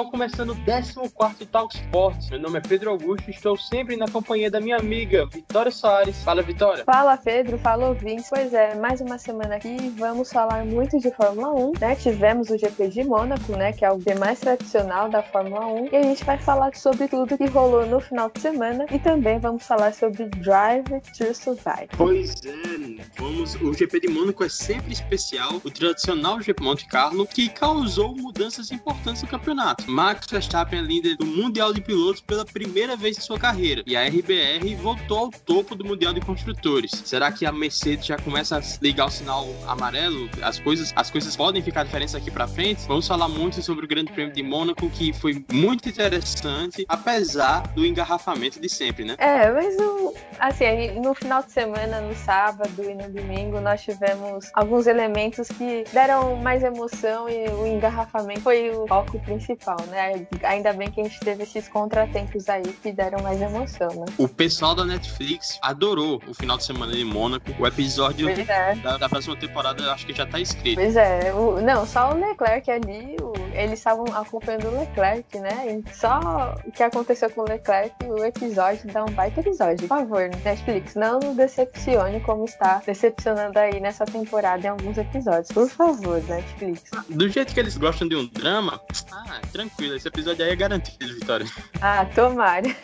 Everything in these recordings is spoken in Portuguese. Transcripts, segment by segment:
pessoal, começando o 14 Talk Sports. Meu nome é Pedro Augusto e estou sempre na companhia da minha amiga Vitória Soares. Fala, Vitória. Fala, Pedro. Fala, ouvintes. Pois é, mais uma semana aqui vamos falar muito de Fórmula 1, né? Tivemos o GP de Mônaco, né? Que é o GP mais tradicional da Fórmula 1. E a gente vai falar sobre tudo que rolou no final de semana e também vamos falar sobre Drive to Survive. Pois é, vamos. O GP de Mônaco é sempre especial. O tradicional GP Monte Carlo que causou mudanças importantes no campeonato. Max Verstappen é líder do Mundial de Pilotos pela primeira vez em sua carreira e a RBR voltou ao topo do Mundial de Construtores. Será que a Mercedes já começa a ligar o sinal amarelo? As coisas, as coisas podem ficar diferentes aqui para frente? Vamos falar muito sobre o Grande Prêmio de Mônaco, que foi muito interessante, apesar do engarrafamento de sempre, né? É, mas o, assim, no final de semana, no sábado e no domingo, nós tivemos alguns elementos que deram mais emoção e o engarrafamento foi o foco principal, né? Ainda bem que a gente teve esses contratempos aí que deram mais emoção, né? O pessoal da Netflix adorou o final de semana de Mônaco. O episódio é. da, da, próxima temporada eu acho que já tá escrito. Pois é, o, não, só o Leclerc ali, o, eles estavam acompanhando o Leclerc, né? E só o que aconteceu com o Leclerc, o episódio dá um baita episódio. Por favor, Netflix, não nos decepcione como está decepcionando aí nessa temporada em alguns episódios. Por favor, Netflix. Do jeito que eles gostam de um drama, ah, tranquilo, esse episódio aí é garantido, Vitória. Ah, tomara.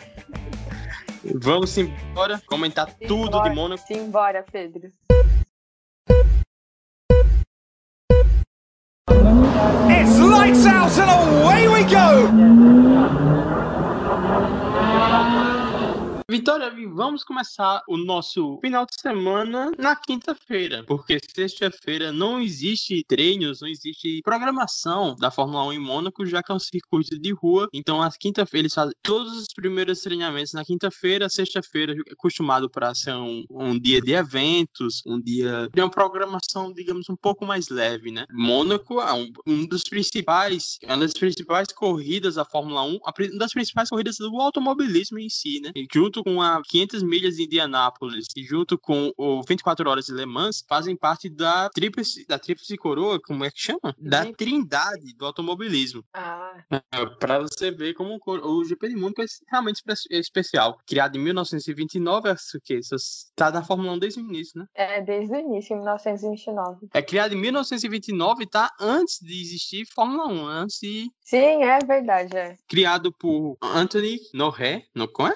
Vamos embora comentar Simbora. tudo de Mônaco. Simbora, Pedro. It's lights out and away we go! Vitória, vamos começar o nosso final de semana na quinta-feira, porque sexta-feira não existe treinos, não existe programação da Fórmula 1 em Mônaco, já que é um circuito de rua. Então, na quinta-feira, eles fazem todos os primeiros treinamentos na quinta-feira, sexta-feira é acostumado para ser um, um, dia de eventos, um dia de uma programação, digamos, um pouco mais leve, né? Mônaco é um, um dos principais, uma das principais corridas da Fórmula 1, uma das principais corridas do automobilismo em si, né? E junto junto com a 500 milhas de Indianápolis e junto com o 24 horas de Le Mans, fazem parte da tríplice, da tríplice coroa, como é que chama? Da uhum. trindade do automobilismo. Ah. É, pra você ver como o GP de Mônaco é realmente especial. Criado em 1929, acho que isso tá na Fórmula 1 desde o início, né? É, desde o início, em 1929. É criado em 1929, tá? Antes de existir Fórmula 1, antes de... Sim, é verdade, é. Criado por Anthony Norré, não é?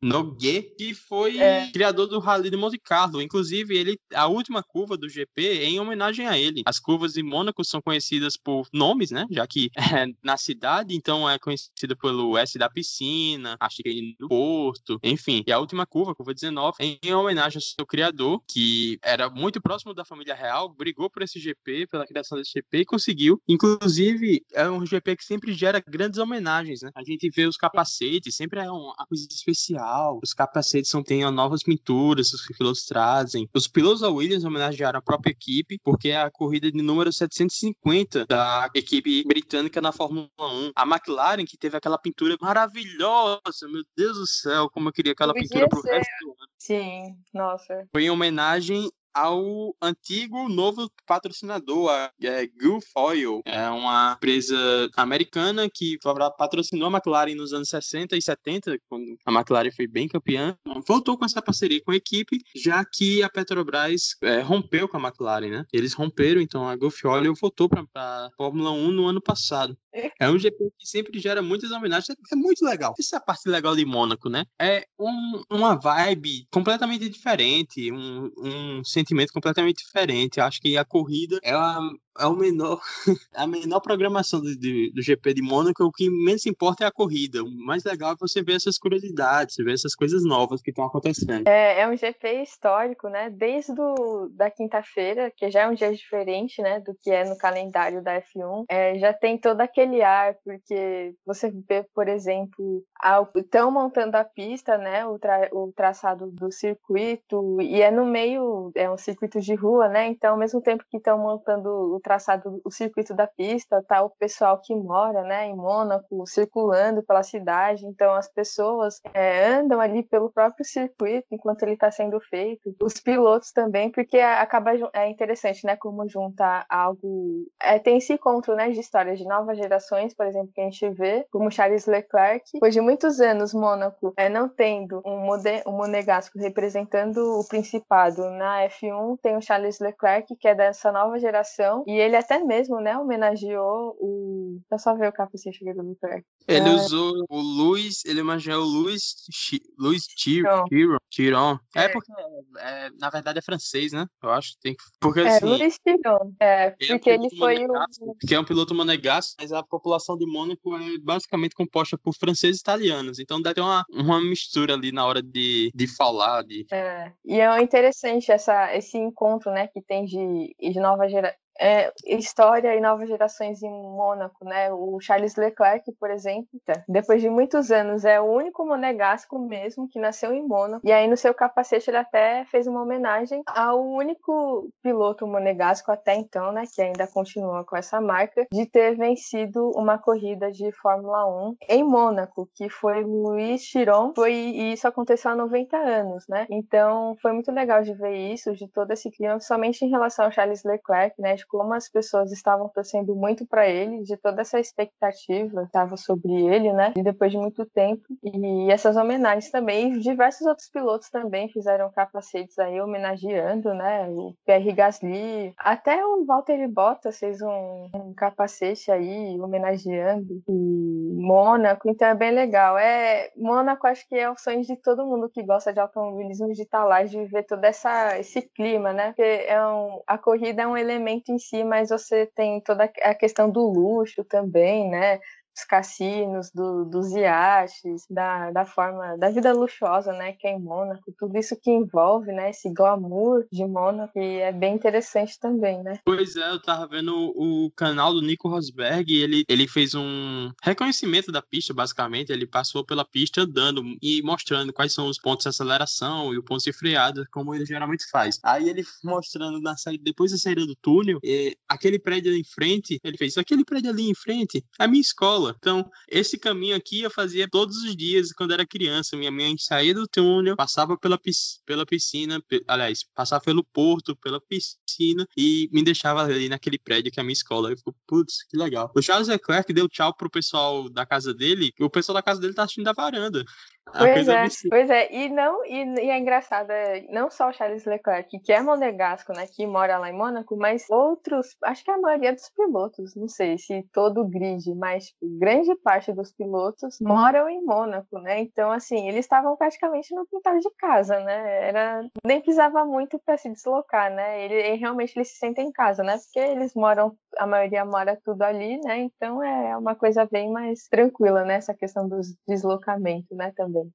Nogueira. Noguet, que foi é. criador do Rally de Monte Carlo. Inclusive, ele a última curva do GP é em homenagem a ele. As curvas de Mônaco são conhecidas por nomes, né? Já que é na cidade, então é conhecida pelo S da piscina, a chicane do Porto, enfim. E a última curva, a curva 19, é em homenagem ao seu criador, que era muito próximo da família real, brigou por esse GP, pela criação desse GP e conseguiu. Inclusive, é um GP que sempre gera grandes homenagens, né? A gente vê os capacetes, sempre é uma coisa especial especial. Os capacetes são, têm novas pinturas, os pilotos trazem. Os pilotos da Williams homenagearam a própria equipe, porque é a corrida de número 750 da equipe britânica na Fórmula 1. A McLaren, que teve aquela pintura maravilhosa, meu Deus do céu, como eu queria aquela pintura pro resto do ano. Sim, nossa. Foi em homenagem ao antigo novo patrocinador, a é, Gulf Oil. É uma empresa americana que patrocinou a McLaren nos anos 60 e 70, quando a McLaren foi bem campeã. Voltou com essa parceria com a equipe, já que a Petrobras é, rompeu com a McLaren, né? Eles romperam, então a Gulf Oil voltou para a Fórmula 1 no ano passado. É um GP que sempre gera muitas homenagens. É muito legal. Essa é a parte legal de Mônaco, né? É um, uma vibe completamente diferente, um, um sentimento completamente diferente. Acho que a corrida é a, é o menor, a menor programação do, do, do, GP de Mônaco, o que menos importa é a corrida. O mais legal é você ver essas curiosidades, ver essas coisas novas que estão acontecendo. É, é um GP histórico, né? Desde do, da quinta-feira, que já é um dia diferente, né, do que é no calendário da F1, é, já tem todo aquele ar, porque você vê, por exemplo, estão montando a pista, né, o, tra, o traçado do circuito, e é no meio, é um circuito de rua, né? Então, ao mesmo tempo que estão montando o traçado o circuito da pista, tá o pessoal que mora, né, em Mônaco, circulando pela cidade, então as pessoas é, andam ali pelo próprio circuito enquanto ele está sendo feito. Os pilotos também, porque acaba é interessante, né, como junta algo, é, tem esse encontro, né, de histórias de novas gerações, por exemplo, que a gente vê, como Charles Leclerc, depois de muitos anos Mônaco é, não tendo um, um monegasco representando o Principado na F1, tem o Charles Leclerc, que é dessa nova geração, e ele até mesmo, né, homenageou o. Eu só ver o capacete do Leclerc. Ele é... usou o Luiz, ele homenageou o Luiz, Luiz Tiron. Tiron. É, é porque, é, na verdade, é francês, né? Eu acho que tem que. Porque, é, assim, Luiz Tiron. É, porque ele, é um ele foi o. Que é um piloto monegasco, mas a população de Mônaco é basicamente composta por franceses e italianos. Então deve ter uma, uma mistura ali na hora de, de falar. De... É, e é interessante essa, esse encontro, né, que tem de, de nova geração é, história e novas gerações em Mônaco, né? O Charles Leclerc, por exemplo, depois de muitos anos, é o único monegasco mesmo que nasceu em Mônaco. E aí no seu capacete ele até fez uma homenagem ao único piloto monegasco até então, né? Que ainda continua com essa marca de ter vencido uma corrida de Fórmula 1 em Mônaco, que foi Luiz Chiron. Foi e isso aconteceu há 90 anos, né? Então foi muito legal de ver isso, de todo esse clima, somente em relação ao Charles Leclerc, né? De como as pessoas estavam torcendo muito para ele, de toda essa expectativa que estava sobre ele, né? E depois de muito tempo. E essas homenagens também, diversos outros pilotos também fizeram capacetes aí homenageando, né? O Pierre Gasly, até o Valtteri Bottas fez um, um capacete aí homenageando e Mônaco, então é bem legal. É Mônaco acho que é o sonho de todo mundo que gosta de automobilismo de estar lá, de ver todo essa esse clima, né? Porque é um, a corrida é um elemento em si, mas você tem toda a questão do luxo também, né? Dos cassinos, do, dos iates, da, da forma, da vida luxuosa, né, que é em Mônaco, tudo isso que envolve, né, esse glamour de Mônaco, e é bem interessante também, né. Pois é, eu tava vendo o canal do Nico Rosberg, ele, ele fez um reconhecimento da pista, basicamente, ele passou pela pista andando e mostrando quais são os pontos de aceleração e o ponto de freada, como ele geralmente faz. Aí ele mostrando na saída, depois da saída do túnel, aquele prédio ali em frente, ele fez, aquele prédio ali em frente, é a minha escola, então, esse caminho aqui eu fazia todos os dias quando era criança. Minha mãe saía do túnel, passava pela, pela piscina, aliás, passava pelo porto, pela piscina e me deixava ali naquele prédio que é a minha escola. Eu fico, putz, que legal. O Charles Leclerc deu tchau pro pessoal da casa dele, o pessoal da casa dele tá assistindo da varanda. Pois é, pois é, e não e, e, é engraçado, é, não só o Charles Leclerc, que é monegasco, né, que mora lá em Mônaco, mas outros, acho que a maioria dos pilotos, não sei se todo o grid, mas grande parte dos pilotos moram em Mônaco, né? Então assim, eles estavam praticamente no quintal de casa, né? Era nem precisava muito para se deslocar, né? Ele, ele realmente eles se sentem em casa, né? Porque eles moram, a maioria mora tudo ali, né? Então é uma coisa bem mais tranquila, né? Essa questão dos deslocamentos, né? Também também.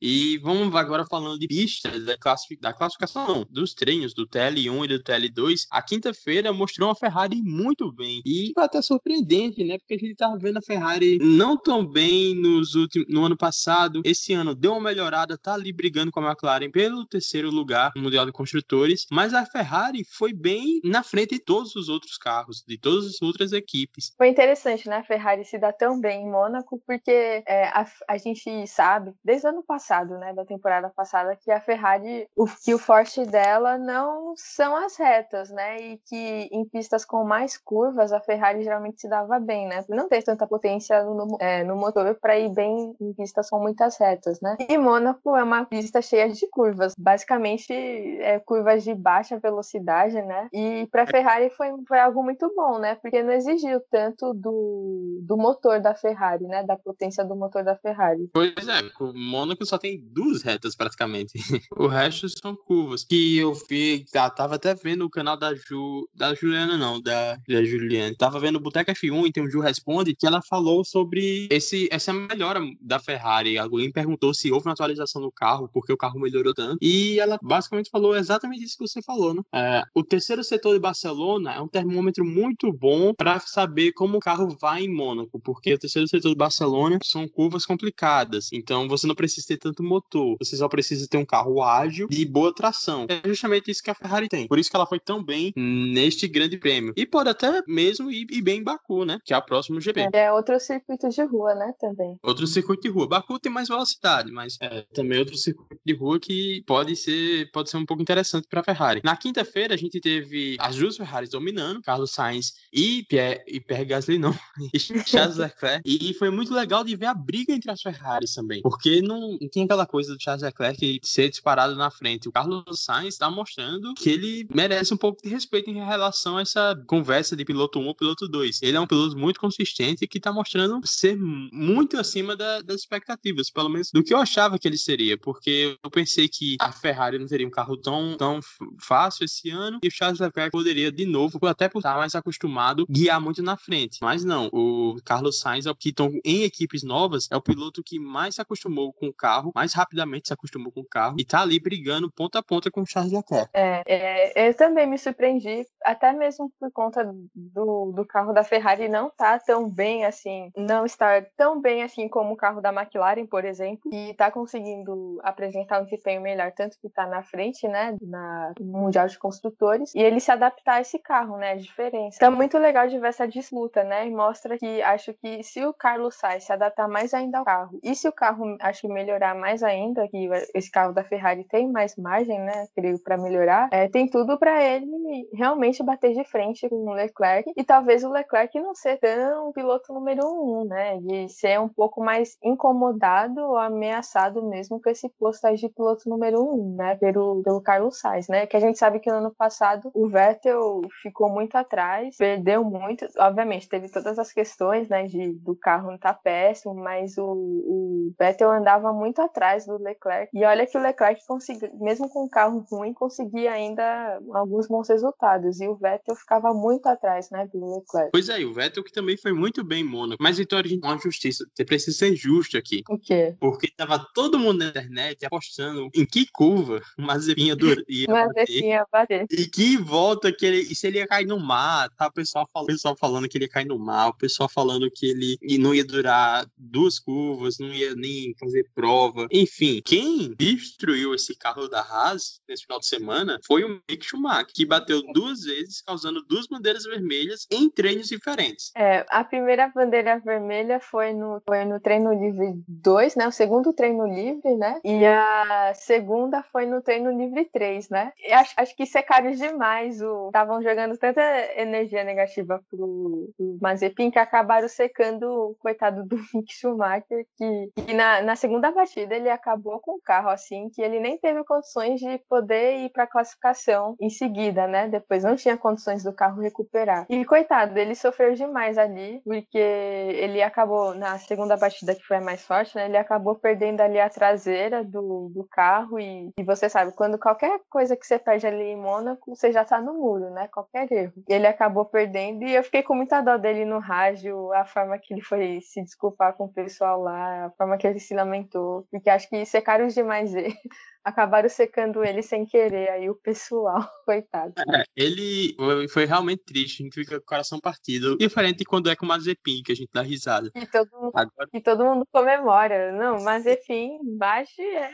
E vamos agora falando de pistas da, da classificação, dos treinos do TL1 e do TL2. A quinta-feira mostrou uma Ferrari muito bem. E foi até surpreendente, né? Porque a gente tava vendo a Ferrari não tão bem nos últimos... no ano passado. Esse ano deu uma melhorada, tá ali brigando com a McLaren pelo terceiro lugar no Mundial de Construtores. Mas a Ferrari foi bem na frente de todos os outros carros, de todas as outras equipes. Foi interessante, né? A Ferrari se dá tão bem em Mônaco, porque é, a, a gente sabe, desde o ano passado, passado, né, da temporada passada, que a Ferrari, o, que o forte dela não são as retas, né, e que em pistas com mais curvas a Ferrari geralmente se dava bem, né, não ter tanta potência no, é, no motor para ir bem em pistas com muitas retas, né. E Mônaco é uma pista cheia de curvas, basicamente é, curvas de baixa velocidade, né, e para Ferrari foi, foi algo muito bom, né, porque não exigiu tanto do, do motor da Ferrari, né, da potência do motor da Ferrari. Pois é, Mônaco só tem duas retas praticamente. o resto são curvas. Que eu vi, tá, tava até vendo o canal da Ju, da Juliana não, da, da Juliana. Tava vendo o Boteca F1 e tem o Ju Responde que ela falou sobre esse, essa melhora da Ferrari. Alguém perguntou se houve uma atualização no carro, porque o carro melhorou tanto. E ela basicamente falou exatamente isso que você falou, né? É, o terceiro setor de Barcelona é um termômetro muito bom para saber como o carro vai em Mônaco, porque o terceiro setor de Barcelona são curvas complicadas. Então você não precisa ter tanto motor, você só precisa ter um carro ágil e boa tração. É justamente isso que a Ferrari tem. Por isso que ela foi tão bem neste grande prêmio. E pode até mesmo ir, ir bem em Baku, né? Que é o próximo GP. É outro circuito de rua, né? Também. Outro circuito de rua. Baku tem mais velocidade, mas é também outro circuito de rua que pode ser, pode ser um pouco interessante para a Ferrari. Na quinta-feira, a gente teve as duas Ferraris dominando, Carlos Sainz e Pierre, e Pierre Gasly, não, e Charles Leclerc. E foi muito legal de ver a briga entre as Ferraris também, porque não tinha aquela coisa do Charles Leclerc ser disparado na frente. O Carlos Sainz está mostrando que ele merece um pouco de respeito em relação a essa conversa de piloto 1 ou piloto 2. Ele é um piloto muito consistente que está mostrando ser muito acima da, das expectativas, pelo menos do que eu achava que ele seria, porque eu pensei que a Ferrari não teria um carro tão, tão fácil esse ano e o Charles Leclerc poderia de novo, até por estar mais acostumado, guiar muito na frente. Mas não, o Carlos Sainz, é que estão em equipes novas, é o piloto que mais se acostumou com o carro, mais rapidamente se acostumou com o carro e tá ali brigando ponta a ponta com o Charles Leclerc. É, é, eu também me surpreendi, até mesmo por conta do, do carro da Ferrari não tá tão bem assim, não estar tão bem assim como o carro da McLaren, por exemplo, e tá conseguindo apresentar um desempenho melhor, tanto que tá na frente, né, na Mundial de Construtores, e ele se adaptar a esse carro, né, a diferença. Então, muito legal de ver essa disputa, né, e mostra que acho que se o Carlos Sainz se adaptar mais ainda ao carro, e se o carro, acho que melhorar mais ainda, que esse carro da Ferrari tem mais margem, né, creio, para melhorar, é, tem tudo para ele realmente bater de frente com o Leclerc, e talvez o Leclerc não ser tão piloto número um, né, de ser um pouco mais incomodado ou ameaçado mesmo com esse posto de piloto número um, né, pelo, pelo Carlos Sainz, né, que a gente sabe que no ano passado o Vettel ficou muito atrás, perdeu muito, obviamente teve todas as questões, né, de, do carro não tá péssimo, mas o, o Vettel andava muito atrás do Leclerc, e olha que o Leclerc conseguiu, mesmo com o carro ruim, conseguia ainda alguns bons resultados, e o Vettel ficava muito atrás, né, do Leclerc. Pois é, o Vettel que também foi muito bem em Mônaco, mas então a gente uma justiça, você precisa ser justo aqui. O quê? Porque tava todo mundo na internet apostando em que curva o Mazepin ia, ia bater, ia bater. E que volta que ele, e se ele ia cair no mar, tá? O pessoal, fala, o pessoal falando que ele ia cair no mar, o pessoal falando que ele não ia durar duas curvas, não ia nem fazer prova. Enfim, quem destruiu esse carro da Haas nesse final de semana foi o Mick Schumacher, que bateu duas vezes, causando duas bandeiras vermelhas em treinos diferentes. É, a primeira bandeira vermelha foi no, foi no treino livre 2, né? O segundo treino livre, né? E a segunda foi no treino livre 3, né? E acho, acho que secaram demais. Estavam jogando tanta energia negativa pro, pro Mazepin que acabaram secando o coitado do Mick Schumacher, que, que na, na segunda batida ele acabou com o carro, assim, que ele nem teve condições de poder ir para classificação em seguida, né? Depois não tinha condições do carro recuperar. E coitado, ele sofreu demais ali, porque ele acabou, na segunda batida que foi a mais forte, né? Ele acabou perdendo ali a traseira do, do carro e, e você sabe, quando qualquer coisa que você perde ali em Mônaco, você já tá no muro, né? Qualquer erro. Ele acabou perdendo e eu fiquei com muita dó dele no rádio, a forma que ele foi se desculpar com o pessoal lá, a forma que ele se lamentou, porque acho que secaram demais ele acabaram secando ele sem querer, aí o pessoal, coitado. É, ele foi realmente triste, a gente fica com o coração partido. Diferente de quando é com o Mazepin, que a gente dá risada. E todo mundo, Agora... e todo mundo comemora. Não, Mazepin, baixo é.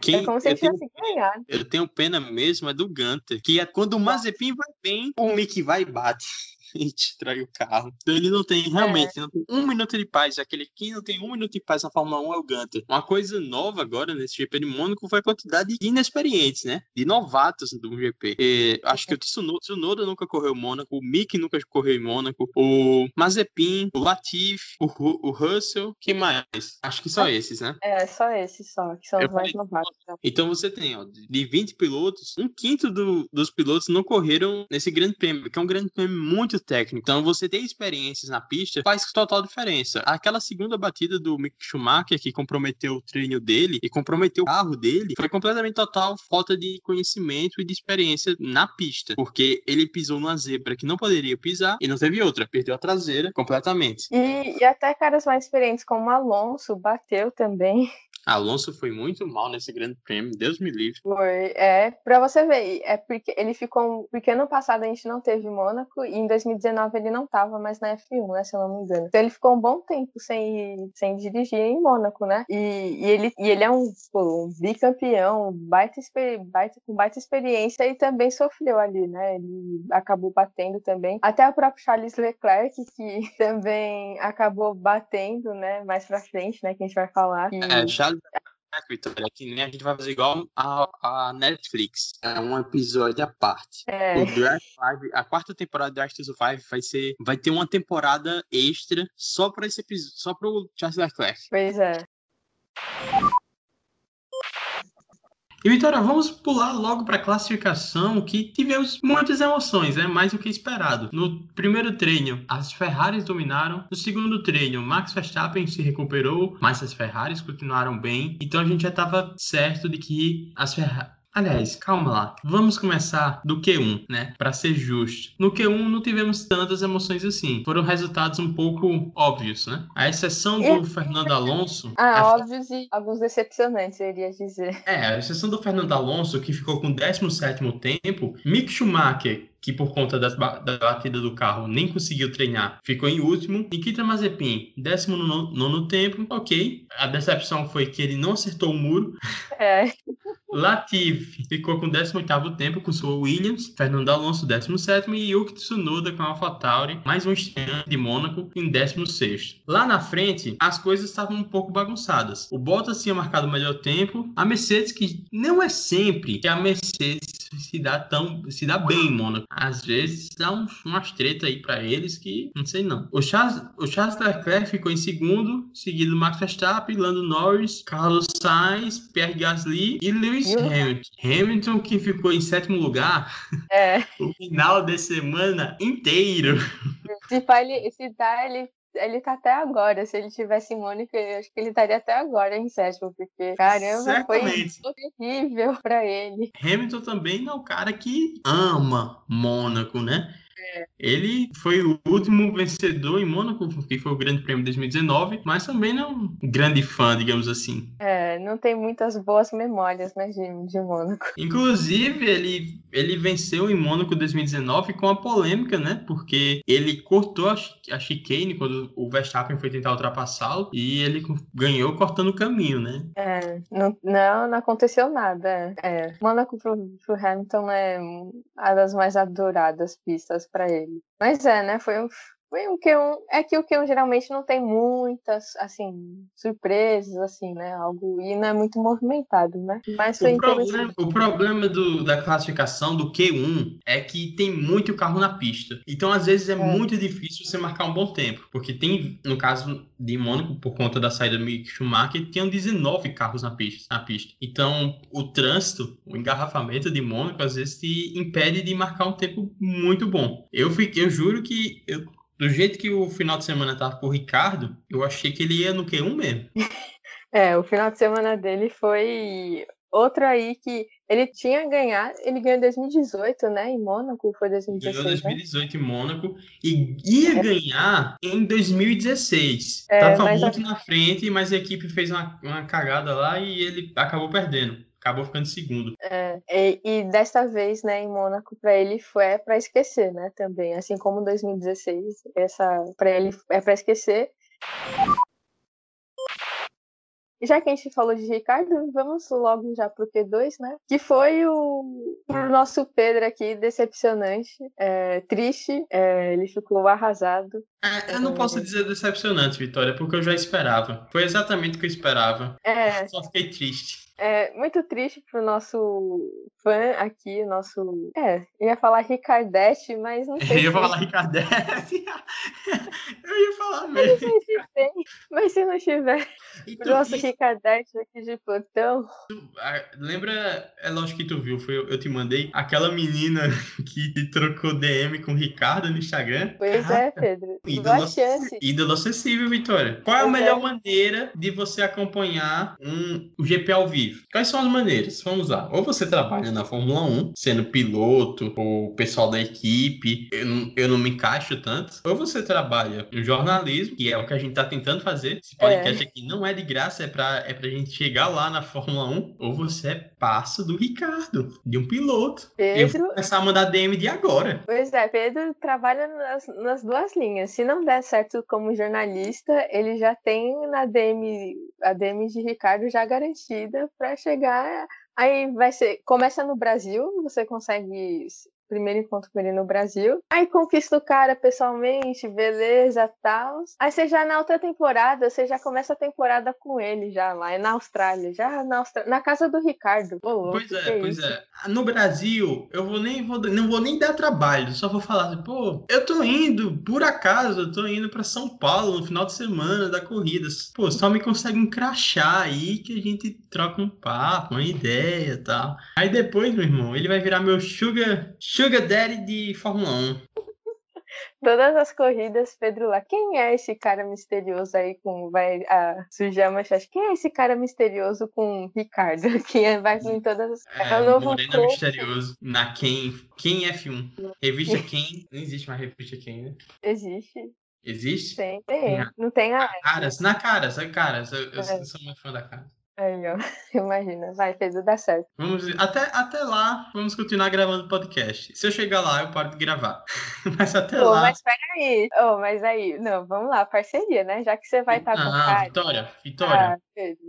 Quem, é como se ele tivesse ganhado. Eu tenho pena mesmo é do Gunter, que é quando o Mazepin vai bem, o Mick vai e bate e destrói o carro. Então ele não tem, realmente, é. não tem um minuto de paz. Aquele que não tem um minuto de paz na Fórmula 1 é o Gunter. Uma coisa nova agora nesse GP de Mônaco foi a quantidade de inexperientes, né? De novatos do GP. E, acho que o Tsunoda, nunca correu Mônaco, o Mick nunca correu em Mônaco, o Mazepin, o Latifi, o, o Russell, que mais? Acho que só é, esses, né? É, só esses só, que são Eu os mais novatos. Né? Então você tem, ó, de 20 pilotos, um quinto do, dos pilotos não correram nesse grande prêmio, que é um grande prêmio muito técnico. Então, você ter experiências na pista faz total diferença. Aquela segunda batida do Mick Schumacher, que comprometeu o treino dele e comprometeu o carro dele, foi completamente total falta de conhecimento e de experiência na pista. Porque ele pisou numa zebra que não poderia pisar e não teve outra. Perdeu a traseira completamente. E, e até caras mais experientes, como Alonso, bateu também. Alonso foi muito mal nesse grande prêmio, Deus me livre. Foi, é, pra você ver, é porque ele ficou, porque ano passado a gente não teve Mônaco e em 2019 ele não tava mais na F1, né, se eu não me engano. Então ele ficou um bom tempo sem, sem dirigir em Mônaco, né, e, e ele, e ele é um, pô, um bicampeão, baita, baita, com baita experiência e também sofreu ali, né, ele acabou batendo também, até o próprio Charles Leclerc, que também acabou batendo, né, mais pra frente, né, que a gente vai falar. Que... É, Charles Vitória, que nem a gente vai fazer igual a, a Netflix. É um episódio à parte. É. O Drive 5, a quarta temporada do to Survive vai ser, vai ter uma temporada extra só para esse episódio, só pro Charles Leclerc. Pois é. E Vitória, vamos pular logo para a classificação que tivemos muitas emoções, é né? mais do que esperado. No primeiro treino, as Ferraris dominaram. No segundo treino, Max Verstappen se recuperou, mas as Ferraris continuaram bem. Então a gente já estava certo de que as Ferraris Aliás, calma lá. Vamos começar do Q1, né? Para ser justo. No Q1 não tivemos tantas emoções assim. Foram resultados um pouco óbvios, né? A exceção do. Fernando Alonso. Ah, a... óbvios e alguns decepcionantes, eu iria dizer. É, a exceção do Fernando Alonso, que ficou com 17 tempo, Mick Schumacher, que por conta das, da batida do carro nem conseguiu treinar, ficou em último. Nikita Mazepin, décimo nono, nono tempo, ok. A decepção foi que ele não acertou o muro. É. Latifi ficou com 18º tempo com sua Williams, Fernando Alonso 17º e Yuki Tsunoda com a AlphaTauri, mais um estreante de Mônaco em 16º. Lá na frente, as coisas estavam um pouco bagunçadas. O Bottas tinha marcado o melhor tempo, a Mercedes que não é sempre que a Mercedes se dá tão se dá bem em Mônaco. Às vezes dá um, umas treta aí para eles que não sei não. O Charles, o Charles Leclerc ficou em segundo, seguido Max Verstappen, Lando Norris, Carlos Sainz, Pierre Gasly e Lewis Hamilton. Hamilton que ficou em sétimo lugar. É. o final de semana inteiro. Se, ele, se dá, ele ele tá até agora. Se ele tivesse Mônica, eu acho que ele estaria até agora em sétimo, porque caramba, Certamente. foi terrível para ele. Hamilton também é o cara que ama Mônaco, né? Ele foi o último vencedor em Mônaco, que foi o Grande Prêmio de 2019, mas também não é um grande fã, digamos assim. É, não tem muitas boas memórias, né, de, de Mônaco. Inclusive, ele, ele venceu em Mônaco 2019 com a polêmica, né? Porque ele cortou a, a chicane quando o Verstappen foi tentar ultrapassá-lo e ele ganhou cortando o caminho, né? É, não, não, não aconteceu nada. É, Mônaco pro, pro Hamilton é uma das mais adoradas pistas para ele. Mas é, né? Foi um, foi um Q1. É que o Q1 geralmente não tem muitas, assim, surpresas, assim, né? Algo. E não é muito movimentado, né? Mas foi o problema, o problema do, da classificação do Q1 é que tem muito carro na pista. Então, às vezes, é, é, muito difícil você marcar um bom tempo. Porque tem, no caso de Mônaco, por conta da saída do Mick Schumacher, tinham 19 carros na pista, na pista. Então, o trânsito, o engarrafamento de Mônaco, às vezes, te impede de marcar um tempo muito bom. Eu, fiquei, eu juro que eu do jeito que o final de semana tava com o Ricardo, eu achei que ele ia no Q1 mesmo. é, o final de semana dele foi outro aí que ele tinha ganhado, ele ganhou em 2018, né? Em Mônaco, foi 2016. Ganhou em 2018 né? em Mônaco e ia é. ganhar em 2016. É, Tava muito a... na frente, mas a equipe fez uma, uma cagada lá e ele acabou perdendo acabou ficando segundo. É, e, e desta vez, né, em Mônaco, para ele foi para esquecer, né, também, assim como 2016, essa para ele é para esquecer. Já que a gente falou de Ricardo, vamos logo já pro Q2, né? Que foi o, o nosso Pedro aqui, decepcionante, é, triste, é, ele ficou arrasado. É, eu não posso dizer decepcionante, Vitória, porque eu já esperava. Foi exatamente o que eu esperava. É. Só fiquei triste. É muito triste pro nosso fã aqui, nosso. É, ia falar Ricardete, mas não sei. Eu ia falar Ricardete. eu ia falar mesmo. Mas se, tem, mas se não tiver. Então, nosso isso... Ricardete aqui de plantão. Lembra, é lógico que tu viu, foi, eu te mandei aquela menina que trocou DM com o Ricardo no Instagram. Pois Caraca. é, Pedro. Ídolo, chance. ídolo acessível, Vitória. Qual é a melhor é. maneira de você acompanhar um, um GP ao vivo? Quais são as maneiras? Vamos lá. Ou você trabalha na Fórmula 1, sendo piloto, ou pessoal da equipe, eu não, eu não me encaixo tanto. Ou você trabalha no jornalismo, que é o que a gente tá tentando fazer. Esse podcast é. aqui não é de graça, é pra, é pra gente chegar lá na Fórmula 1. Ou você é passo do Ricardo, de um piloto. Pedro... Eu vou começar a mandar DM de agora. Pois é, Pedro trabalha nas, nas duas linhas. Se não der certo como jornalista, ele já tem na DM, a DM de Ricardo já garantida para chegar. Aí vai ser. Começa no Brasil, você consegue primeiro encontro com ele no Brasil. Aí conquista o cara pessoalmente, beleza, tal. Aí você já na outra temporada, você já começa a temporada com ele já lá, é na Austrália, já na Austrália, na casa do Ricardo. Oh, pois é, é pois isso? é. No Brasil, eu vou nem vou, não vou nem dar trabalho, só vou falar assim, pô, eu tô indo, por acaso, eu tô indo para São Paulo no final de semana da corrida. Pô, só me consegue um crachá aí que a gente troca um papo, uma ideia, tal. Aí depois, meu irmão, ele vai virar meu sugar Sugar Daddy de Fórmula 1. Todas as corridas, Pedro lá. Quem é esse cara misterioso aí com. Vai a sujar manchete? Quem é esse cara misterioso com Ricardo? Que é, vai em todas as. É, é o novo Morena corpo. misterioso na Quem. Quem F1. Revista Quem. Não existe mais revista Quem, né? Existe. Existe? Tem, tem. Não tem a. Caras, na Caras, a Caras. Eu, eu, é. sou muito fã da Caras. Aí, ó. Imagina, vai, Pedro, dá certo. Vamos, até, até lá, vamos continuar gravando podcast. Se eu chegar lá, eu paro de gravar. mas até lá. Mas peraí. Ô, mas aí, não, vamos lá, parceria, né? Já que você vai estar tá com Ah, Vitória, Vitória. Ah,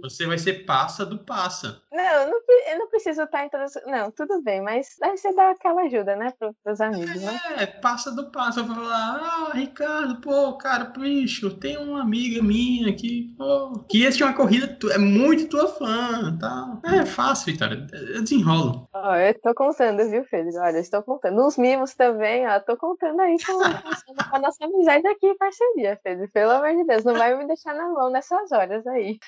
você vai ser passa do passa. Não, eu não, eu não preciso estar em todas. Não, tudo bem, mas aí você dá aquela ajuda, né, para os amigos, né? É, passa do passa. Eu vou falar, ah, Ricardo, pô, cara, bicho, tem uma amiga minha que, pô, que esse é uma corrida, é muito tua fã, tá? É fácil, Vitória. Eu desenrolo. Ó, eu tô contando, viu, Pedro? Olha, eu estou contando. Nos mimos também, ó, tô contando aí com, a nossa amizade aqui parceria, Pedro. Pelo amor de Deus, não vai me deixar na mão nessas horas aí.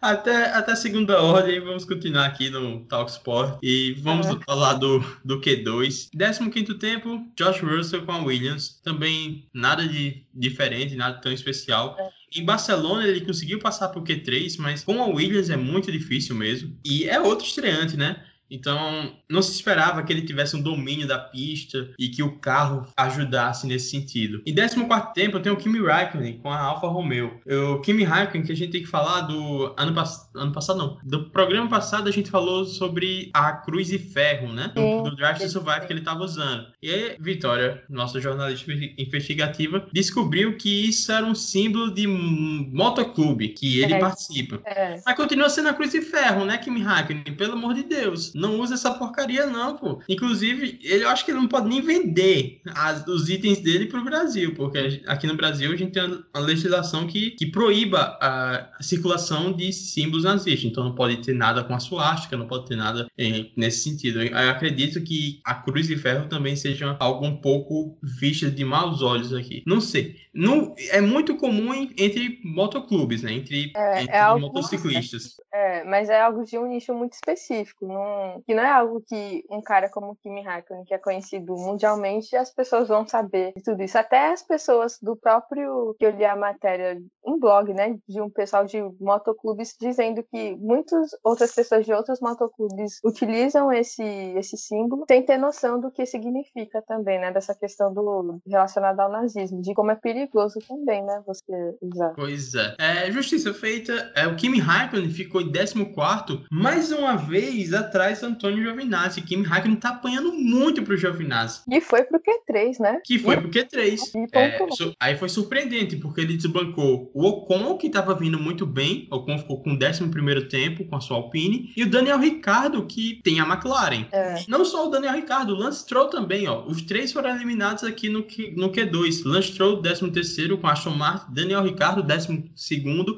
Até, até segunda ordem, vamos continuar aqui no Talk Sport e vamos é. falar do, do Q2. 15 tempo, Josh Russell com a Williams. Também nada de diferente, nada tão especial. É. Em Barcelona ele conseguiu passar por Q3, mas com a Williams é muito difícil mesmo. E é outro estreante, né? Então, não se esperava que ele tivesse um domínio da pista e que o carro ajudasse nesse sentido. Em 14 tempo, eu tenho o Kimi Raikkonen com a Alfa Romeo. O Kimi Raikkonen, que a gente tem que falar do ano, pass... ano passado, não. Do programa passado, a gente falou sobre a cruz e ferro, né? Do, do Drive to Survive que ele estava usando. E aí, Vitória, nossa jornalista investigativa, descobriu que isso era um símbolo de motoclube que ele é. participa. É. Mas continua sendo a cruz e ferro, né, Kimi Raikkonen? Pelo amor de Deus não usa essa porcaria, não, pô. Inclusive, ele, eu acho que ele não pode nem vender as, os itens dele pro Brasil, porque aqui no Brasil a gente tem uma legislação que, que proíba a circulação de símbolos nazistas. Então não pode ter nada com a suástica, não pode ter nada em, nesse sentido. Eu acredito que a cruz de ferro também seja algo um pouco vista de maus olhos aqui. Não sei. Não, é muito comum entre motoclubes, né? Entre, é, entre é motociclistas. É, mas é algo de um nicho muito específico. Não que não é algo que um cara como Kimi Raikkonen, que é conhecido mundialmente, as pessoas vão saber de tudo isso. Até as pessoas do próprio, que eu li a matéria, um blog, né, de um pessoal de motoclubes, dizendo que muitas outras pessoas de outros motoclubes utilizam esse, esse símbolo sem ter noção do que significa também, né, dessa questão do relacionada ao nazismo, de como é perigoso também, né, você usar. Pois é. é justiça feita, é, o Kimi Raikkonen ficou em 14 mais uma vez atrás atrás do Antônio Giovinazzi. Kimi Raikkonen tá apanhando muito pro Giovinazzi. E foi pro Q3, né? Que foi pro Q3. É, aí foi surpreendente, porque ele desbancou o Ocon, que tava vindo muito bem. O Ocon ficou com o 11 tempo com a sua Alpine. E o Daniel Ricardo, que tem a McLaren. É. Não só o Daniel Ricardo, o Lance Stroll também, ó. Os três foram eliminados aqui no, Q, no Q2. Lance Stroll, 13 com a Aston Martin. Daniel Ricardo, 12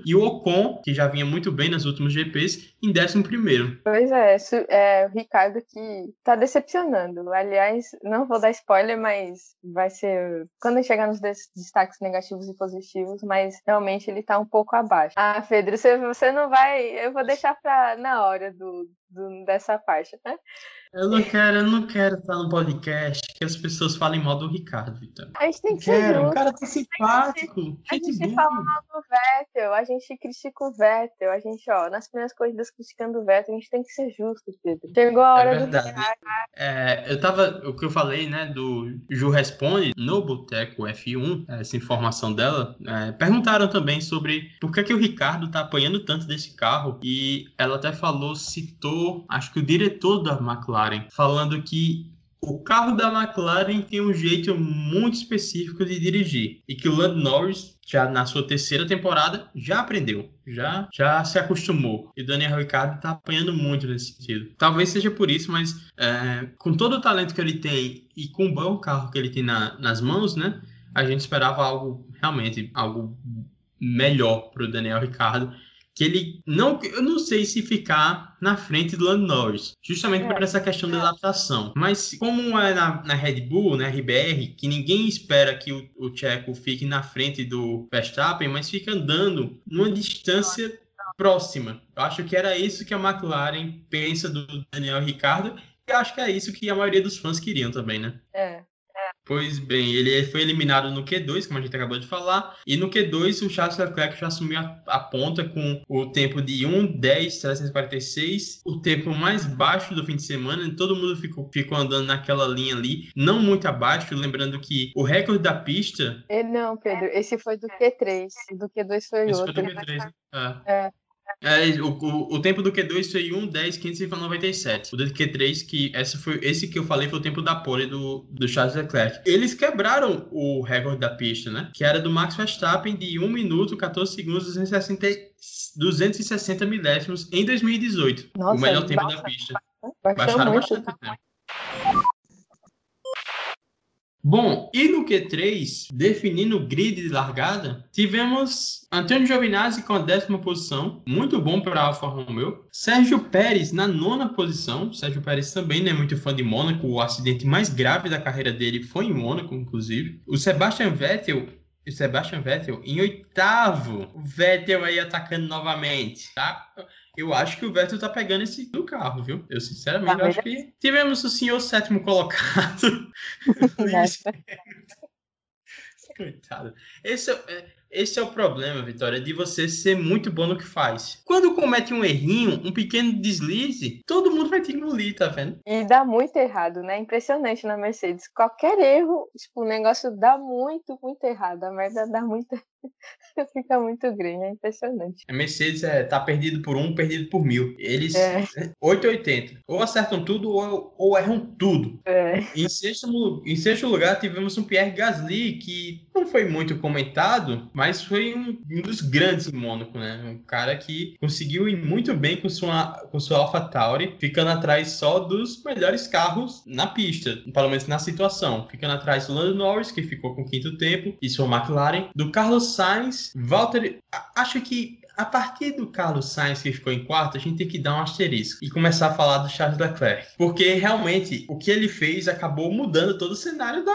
e o Ocon, que já vinha muito bem nas últimas GPs, em 11 Pois é, é é o Ricardo que tá decepcionando. Aliás, não vou dar spoiler, mas vai ser quando chegar nos destaques negativos e positivos, mas realmente ele tá um pouco abaixo. Ah, Pedro, você, você não vai. Eu vou deixar pra, na hora do, do dessa parte, né? Eu não quero, eu não quero estar no podcast que as pessoas falem mal do Ricardo, Vitor. A gente tem que quero, ser justo. um cara tá simpático. A gente fala mal do Vettel, a gente critica o Vettel, a gente, ó, nas primeiras corridas criticando o Vettel, a gente tem que ser justo, Pedro. Chegou a hora é verdade. do é, eu tava, o que eu falei, né, do Ju Responde no Boteco F1, essa informação dela, é, perguntaram também sobre por que, que o Ricardo tá apanhando tanto desse carro e ela até falou, citou, acho que o diretor da McLaren, falando que o carro da McLaren tem um jeito muito específico de dirigir e que o Lando Norris já na sua terceira temporada já aprendeu, já já se acostumou. E o Daniel Ricciardo está apanhando muito nesse sentido. Talvez seja por isso, mas é, com todo o talento que ele tem e com o bom carro que ele tem na, nas mãos, né? A gente esperava algo realmente algo melhor para o Daniel Ricciardo que ele não, eu não sei se ficar na frente do Lando Norris, justamente é. por essa questão da adaptação. Mas como é na, na Red Bull, na RBR, que ninguém espera que o, o Checo fique na frente do Verstappen, mas fica andando numa distância próxima. Eu acho que era isso que a McLaren pensa do Daniel Ricardo e acho que é isso que a maioria dos fãs queriam também, né? É. Pois bem, ele foi eliminado no Q2, como a gente acabou de falar, e no Q2 o Charles Leclerc já assumiu a, a ponta com o tempo de 1:10.346, o tempo mais baixo do fim de semana, todo mundo ficou, ficou andando naquela linha ali, não muito abaixo, lembrando que o recorde da pista... Não, Pedro, esse foi do Q3, do Q2 foi esse outro. Foi do Q3, é. é. É, o, o, o, tempo do Q2 foi 1, 10, 597. O do Q3, que essa foi, esse que eu falei foi o tempo da pole do, do Charles Leclerc. Eles quebraram o recorde da pista, né? Que era do Max Verstappen de 1 minuto, 14 segundos, 260, 260 milésimos em 2018. Nossa, o melhor tempo da pista. Baixaram bastante tempo. Bom, e no Q3, definindo o grid de largada, tivemos Antônio Giovinazzi com a décima posição, muito bom para a Alfa Romeo. Sérgio Pérez na nona posição. Sérgio Pérez também não é muito fã de Mônaco, o acidente mais grave da carreira dele foi em Mônaco, inclusive. O Sebastian Vettel o Sebastian Vettel em oitavo. O Vettel aí atacando novamente, tá? Eu acho que o Vettel tá pegando esse do carro, viu? Eu sinceramente tá acho que tivemos o senhor sétimo colocado. Coitado. Esse é, esse é o problema, Vitória, de você ser muito bom no que faz. Quando comete um errinho, um pequeno deslize, todo mundo vai te engolir, tá vendo? E dá muito errado, né? Impressionante na Mercedes. Qualquer erro, tipo, o negócio dá muito, muito errado. A merda dá muito. Fica muito grande, é impressionante. A Mercedes é, tá perdido por um, perdido por mil. Eles é. 880. Ou acertam tudo ou, ou erram tudo. É. Em, sexto, em sexto lugar, tivemos um Pierre Gasly que não foi muito comentado, mas foi um, um dos grandes em Mônaco, né? Um cara que conseguiu ir muito bem com sua, com sua AlphaTauri, ficando atrás só dos melhores carros na pista, pelo menos na situação. Ficando atrás do Lando Norris, que ficou com o quinto tempo, e sua McLaren, do Carlos Sainz, Valtteri, acho que a partir do Carlos Sainz, que ficou em quarto, a gente tem que dar um asterisco e começar a falar do Charles Leclerc. Porque realmente o que ele fez acabou mudando todo o cenário da,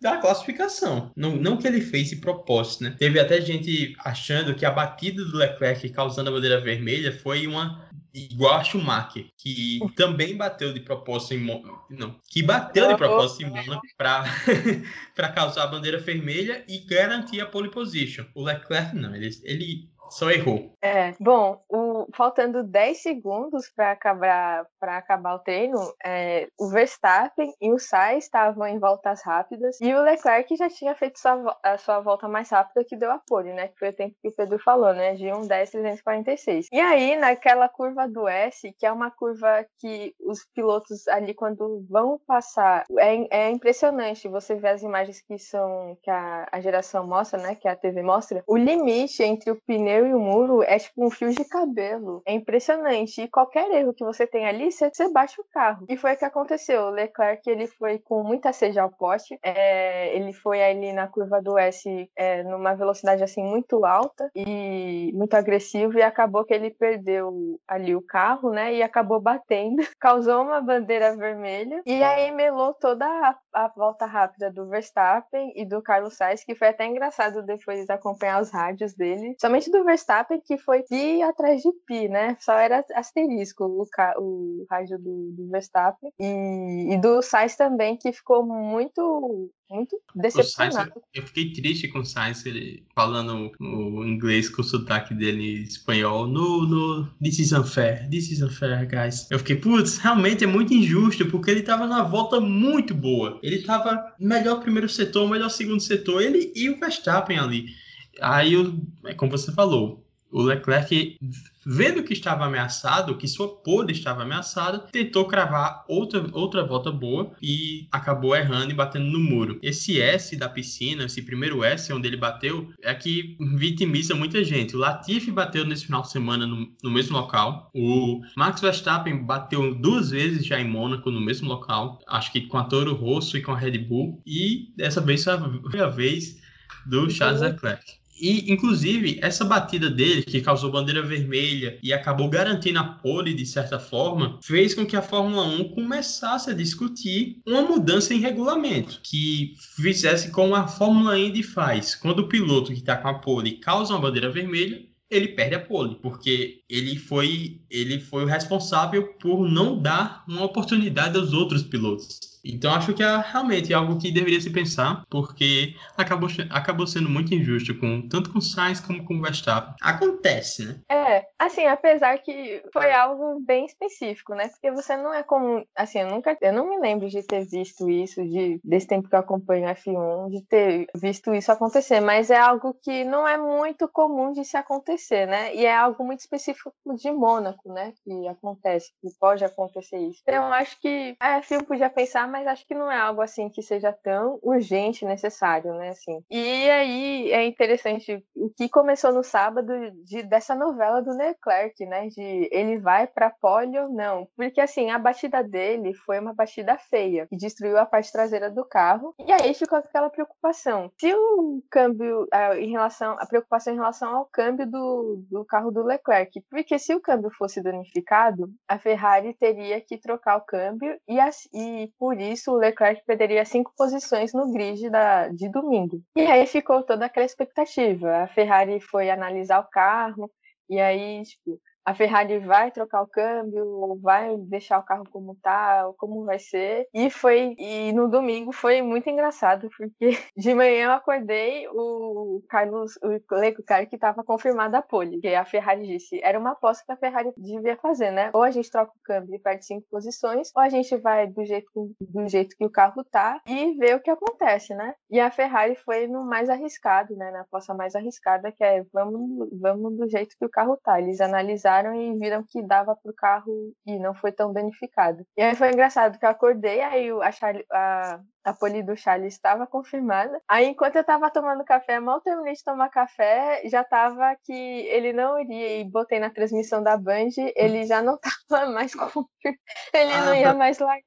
da classificação. Não, não que ele fez de propósito, né? Teve até gente achando que a batida do Leclerc causando a bandeira vermelha foi uma igual a Schumacher, que também bateu de propósito em Mônaco, não, que bateu de propósito em Mônaco para causar a bandeira vermelha e garantir a pole position. O Leclerc não, ele, ele só errou. É, bom, o, faltando 10 segundos para acabar, acabar o treino, é, o Verstappen e o Sainz estavam em voltas rápidas e o Leclerc já tinha feito sua, a sua volta mais rápida que deu a pole, né? Que foi o tempo que o Pedro falou, né? De 1,10,346. E aí, naquela curva do S, que é uma curva que os pilotos ali, quando vão passar, é, é impressionante você ver as imagens que são que a, a geração mostra, né? Que a TV mostra, o limite entre o pneu pneu e o muro é tipo um fio de cabelo. É impressionante. E qualquer erro que você tem ali, você, baixa o carro. E foi o que aconteceu. O Leclerc ele foi com muita sede ao poste. É, ele foi ali na curva do S é, numa velocidade assim muito alta e muito agressivo. E acabou que ele perdeu ali o carro, né? E acabou batendo. Causou uma bandeira vermelha. E aí melou toda a, a volta rápida do Verstappen e do Carlos Sainz, que foi até engraçado depois acompanhar os rádios dele. Somente do Verstappen, que foi pi atrás de pi, né? Só era asterisco o, o rádio do, do Verstappen. E, e do Sainz também, que ficou muito muito decepcionado. Sainz, eu fiquei triste com o Sainz ele falando o inglês com o sotaque dele espanhol. No, no This is unfair, this is unfair, guys. Eu fiquei, putz, realmente é muito injusto, porque ele tava na volta muito boa. Ele tava melhor primeiro setor, melhor segundo setor, ele e o Verstappen ali. Aí, é como você falou, o Leclerc, vendo que estava ameaçado, que sua pole estava ameaçada, tentou cravar outra, outra volta boa e acabou errando e batendo no muro. Esse S da piscina, esse primeiro S onde ele bateu, é que vitimiza muita gente. O Latifi bateu nesse final de semana no, no mesmo local. O Max Verstappen bateu duas vezes já em Mônaco no mesmo local. Acho que com a Toro Rosso e com a Red Bull. E dessa vez foi a vez do Charles Leclerc. E, inclusive, essa batida dele, que causou bandeira vermelha e acabou garantindo a pole de certa forma, fez com que a Fórmula 1 começasse a discutir uma mudança em regulamento, que fizesse como a Fórmula Indy faz. Quando o piloto que está com a pole causa uma bandeira vermelha, ele perde a pole, porque ele foi, ele foi o responsável por não dar uma oportunidade aos outros pilotos. Então acho que é realmente algo que deveria se pensar, porque acabou, acabou sendo muito injusto com tanto com Sainz como com Verstappen. Acontece, né? É, assim, apesar que foi algo bem específico, né? Porque você não é comum, assim, eu nunca, eu não me lembro de ter visto isso, de desse tempo que eu acompanho F1, de ter visto isso acontecer, mas é algo que não é muito comum de se acontecer, né? E é algo muito específico de Mônaco, né? Que acontece, que pode acontecer isso. Então, eu acho que a F1 podia pensar mas acho que não é algo assim que seja tão urgente necessário, né? Assim. E aí é interessante o que começou no sábado de, dessa novela do Leclerc, né? De ele vai para pole ou não. Porque assim, a batida dele foi uma batida feia, que destruiu a parte traseira do carro. E aí ficou aquela preocupação. Se o câmbio, em relação, a preocupação em relação ao câmbio do, do carro do Leclerc, porque se o câmbio fosse danificado, a Ferrari teria que trocar o câmbio e, e por isso o Leclerc perderia cinco posições no grid da, de domingo. E aí ficou toda aquela expectativa. A Ferrari foi analisar o carro, e aí, tipo, a Ferrari vai trocar o câmbio, ou vai deixar o carro como tá, ou como vai ser. E foi e no domingo foi muito engraçado, porque de manhã eu acordei, o Carlos, o Leclerc estava confirmada a pole, que a Ferrari disse, era uma aposta que a Ferrari devia fazer, né? Ou a gente troca o câmbio e perde cinco posições, ou a gente vai do jeito, do jeito que o carro tá e vê o que acontece, né? E a Ferrari foi no mais arriscado, né? Na aposta mais arriscada, que é vamos, vamos do jeito que o carro tá. Eles analisaram e viram que dava pro carro e não foi tão danificado. E aí foi engraçado que eu acordei, aí a, Charlie, a, a poli do Charlie estava confirmada. Aí enquanto eu estava tomando café, mal terminei de tomar café, já tava que ele não iria e botei na transmissão da Band, ele já não tava mais com ele ah, não ia pra... mais largar.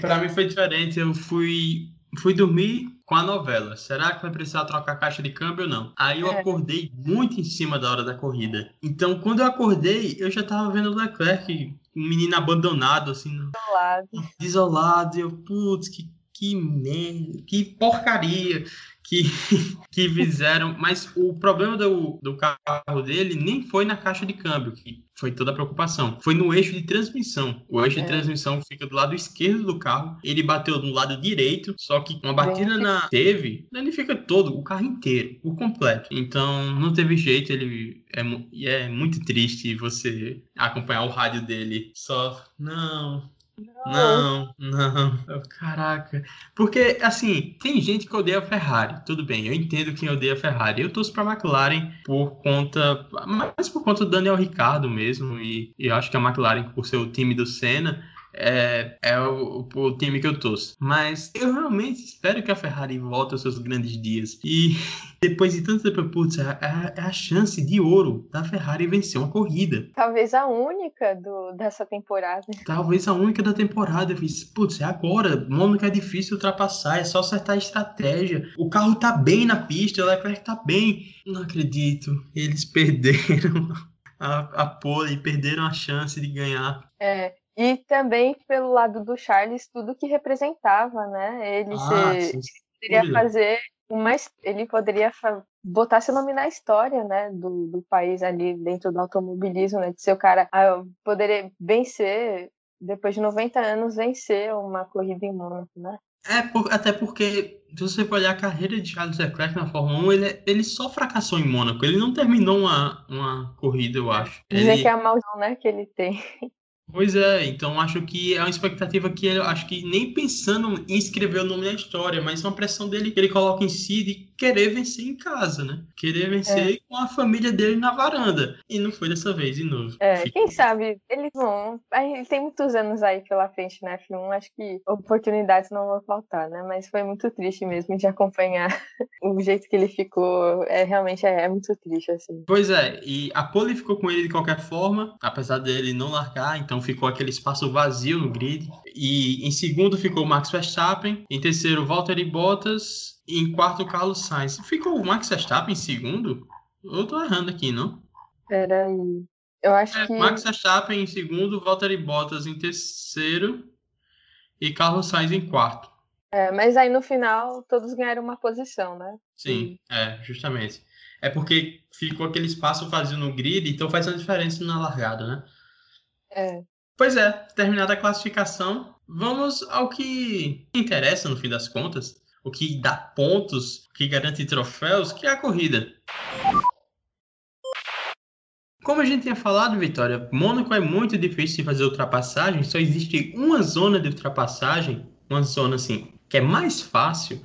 Para mim foi diferente, eu fui fui dormir com a novela. Será que vai precisar trocar a caixa de câmbio ou não? Aí eu é. acordei muito em cima da hora da corrida. Então, quando eu acordei, eu já tava vendo o Leclerc, um menino abandonado, assim. Desolado. Desolado. E eu, putz, que, que merda, que porcaria que, que fizeram. Mas o problema do, do carro dele nem foi na caixa de câmbio, que foi toda a preocupação. Foi no eixo de transmissão. O eixo é. de transmissão fica do lado esquerdo do carro. Ele bateu no lado direito, só que uma batida na teve, fica todo, o carro inteiro, por completo. Então não teve jeito. Ele é, é muito triste você acompanhar o rádio dele. Só não, não, não. Caraca. Porque, assim, tem gente que odeia a Ferrari. Tudo bem, eu entendo quem odeia a Ferrari. Eu torço pra McLaren por conta. Mais por conta do Daniel Ricardo mesmo. E, e eu acho que a McLaren, por ser o time do Senna, é, é o, o, time que eu torço. Mas eu realmente espero que a Ferrari volte aos seus grandes dias. E depois de tanto tempo, putz, é, é, é, a chance de ouro da Ferrari vencer uma corrida. Talvez a única do, dessa temporada. Talvez a única da temporada. Eu fiz, putz, é agora. Mônaco é difícil ultrapassar, é só acertar a estratégia. O carro tá bem na pista, o Leclerc tá bem. Não acredito. Eles perderam a, a pole, perderam a chance de ganhar. É, e também pelo lado do Charles, tudo que representava, né? Ele ah, poderia fazer uma, ele poderia botar seu nome na história, né, do, do país ali dentro do automobilismo, né, de ser o cara a poder vencer, depois de 90 anos, vencer uma corrida em Mônaco, né? É, por, até porque, se você for olhar a carreira de Charles Leclerc na Fórmula 1, ele, ele só fracassou em Mônaco. Ele não terminou uma, uma corrida, eu acho. Dizer ele... que é a maldição, né, que ele tem. Pois é, então acho que é uma expectativa que ele, acho que nem pensando em escrever o nome na história, mas é uma pressão dele que ele coloca em si de querer vencer em casa, né? Querer vencer é. com a família dele na varanda. E não foi dessa vez, de novo. É, Fica... quem sabe, ele, bom, ele tem muitos anos aí pela frente na F1, acho que oportunidades não vão faltar, né? Mas foi muito triste mesmo de acompanhar o jeito que ele ficou. É realmente é, é muito triste, assim. Pois é, e a pole ficou com ele de qualquer forma, apesar dele não largar, então ficou aquele espaço vazio no grid. E em segundo ficou Max Verstappen, em terceiro Valtteri Bottas em quarto, Carlos Sainz. Ficou o Max Verstappen em segundo? Eu tô errando aqui, não? Peraí. Eu acho é, que. Max Verstappen em segundo, Valtteri Bottas em terceiro e Carlos Sainz em quarto. É, mas aí no final todos ganharam uma posição, né? Sim, é, justamente. É porque ficou aquele espaço vazio no grid, então faz uma diferença na largada, né? É. Pois é, terminada a classificação, vamos ao que interessa no fim das contas o que dá pontos, o que garante troféus, que é a corrida. Como a gente tinha falado, Vitória, Mônaco é muito difícil de fazer ultrapassagem, só existe uma zona de ultrapassagem, uma zona assim, que é mais fácil,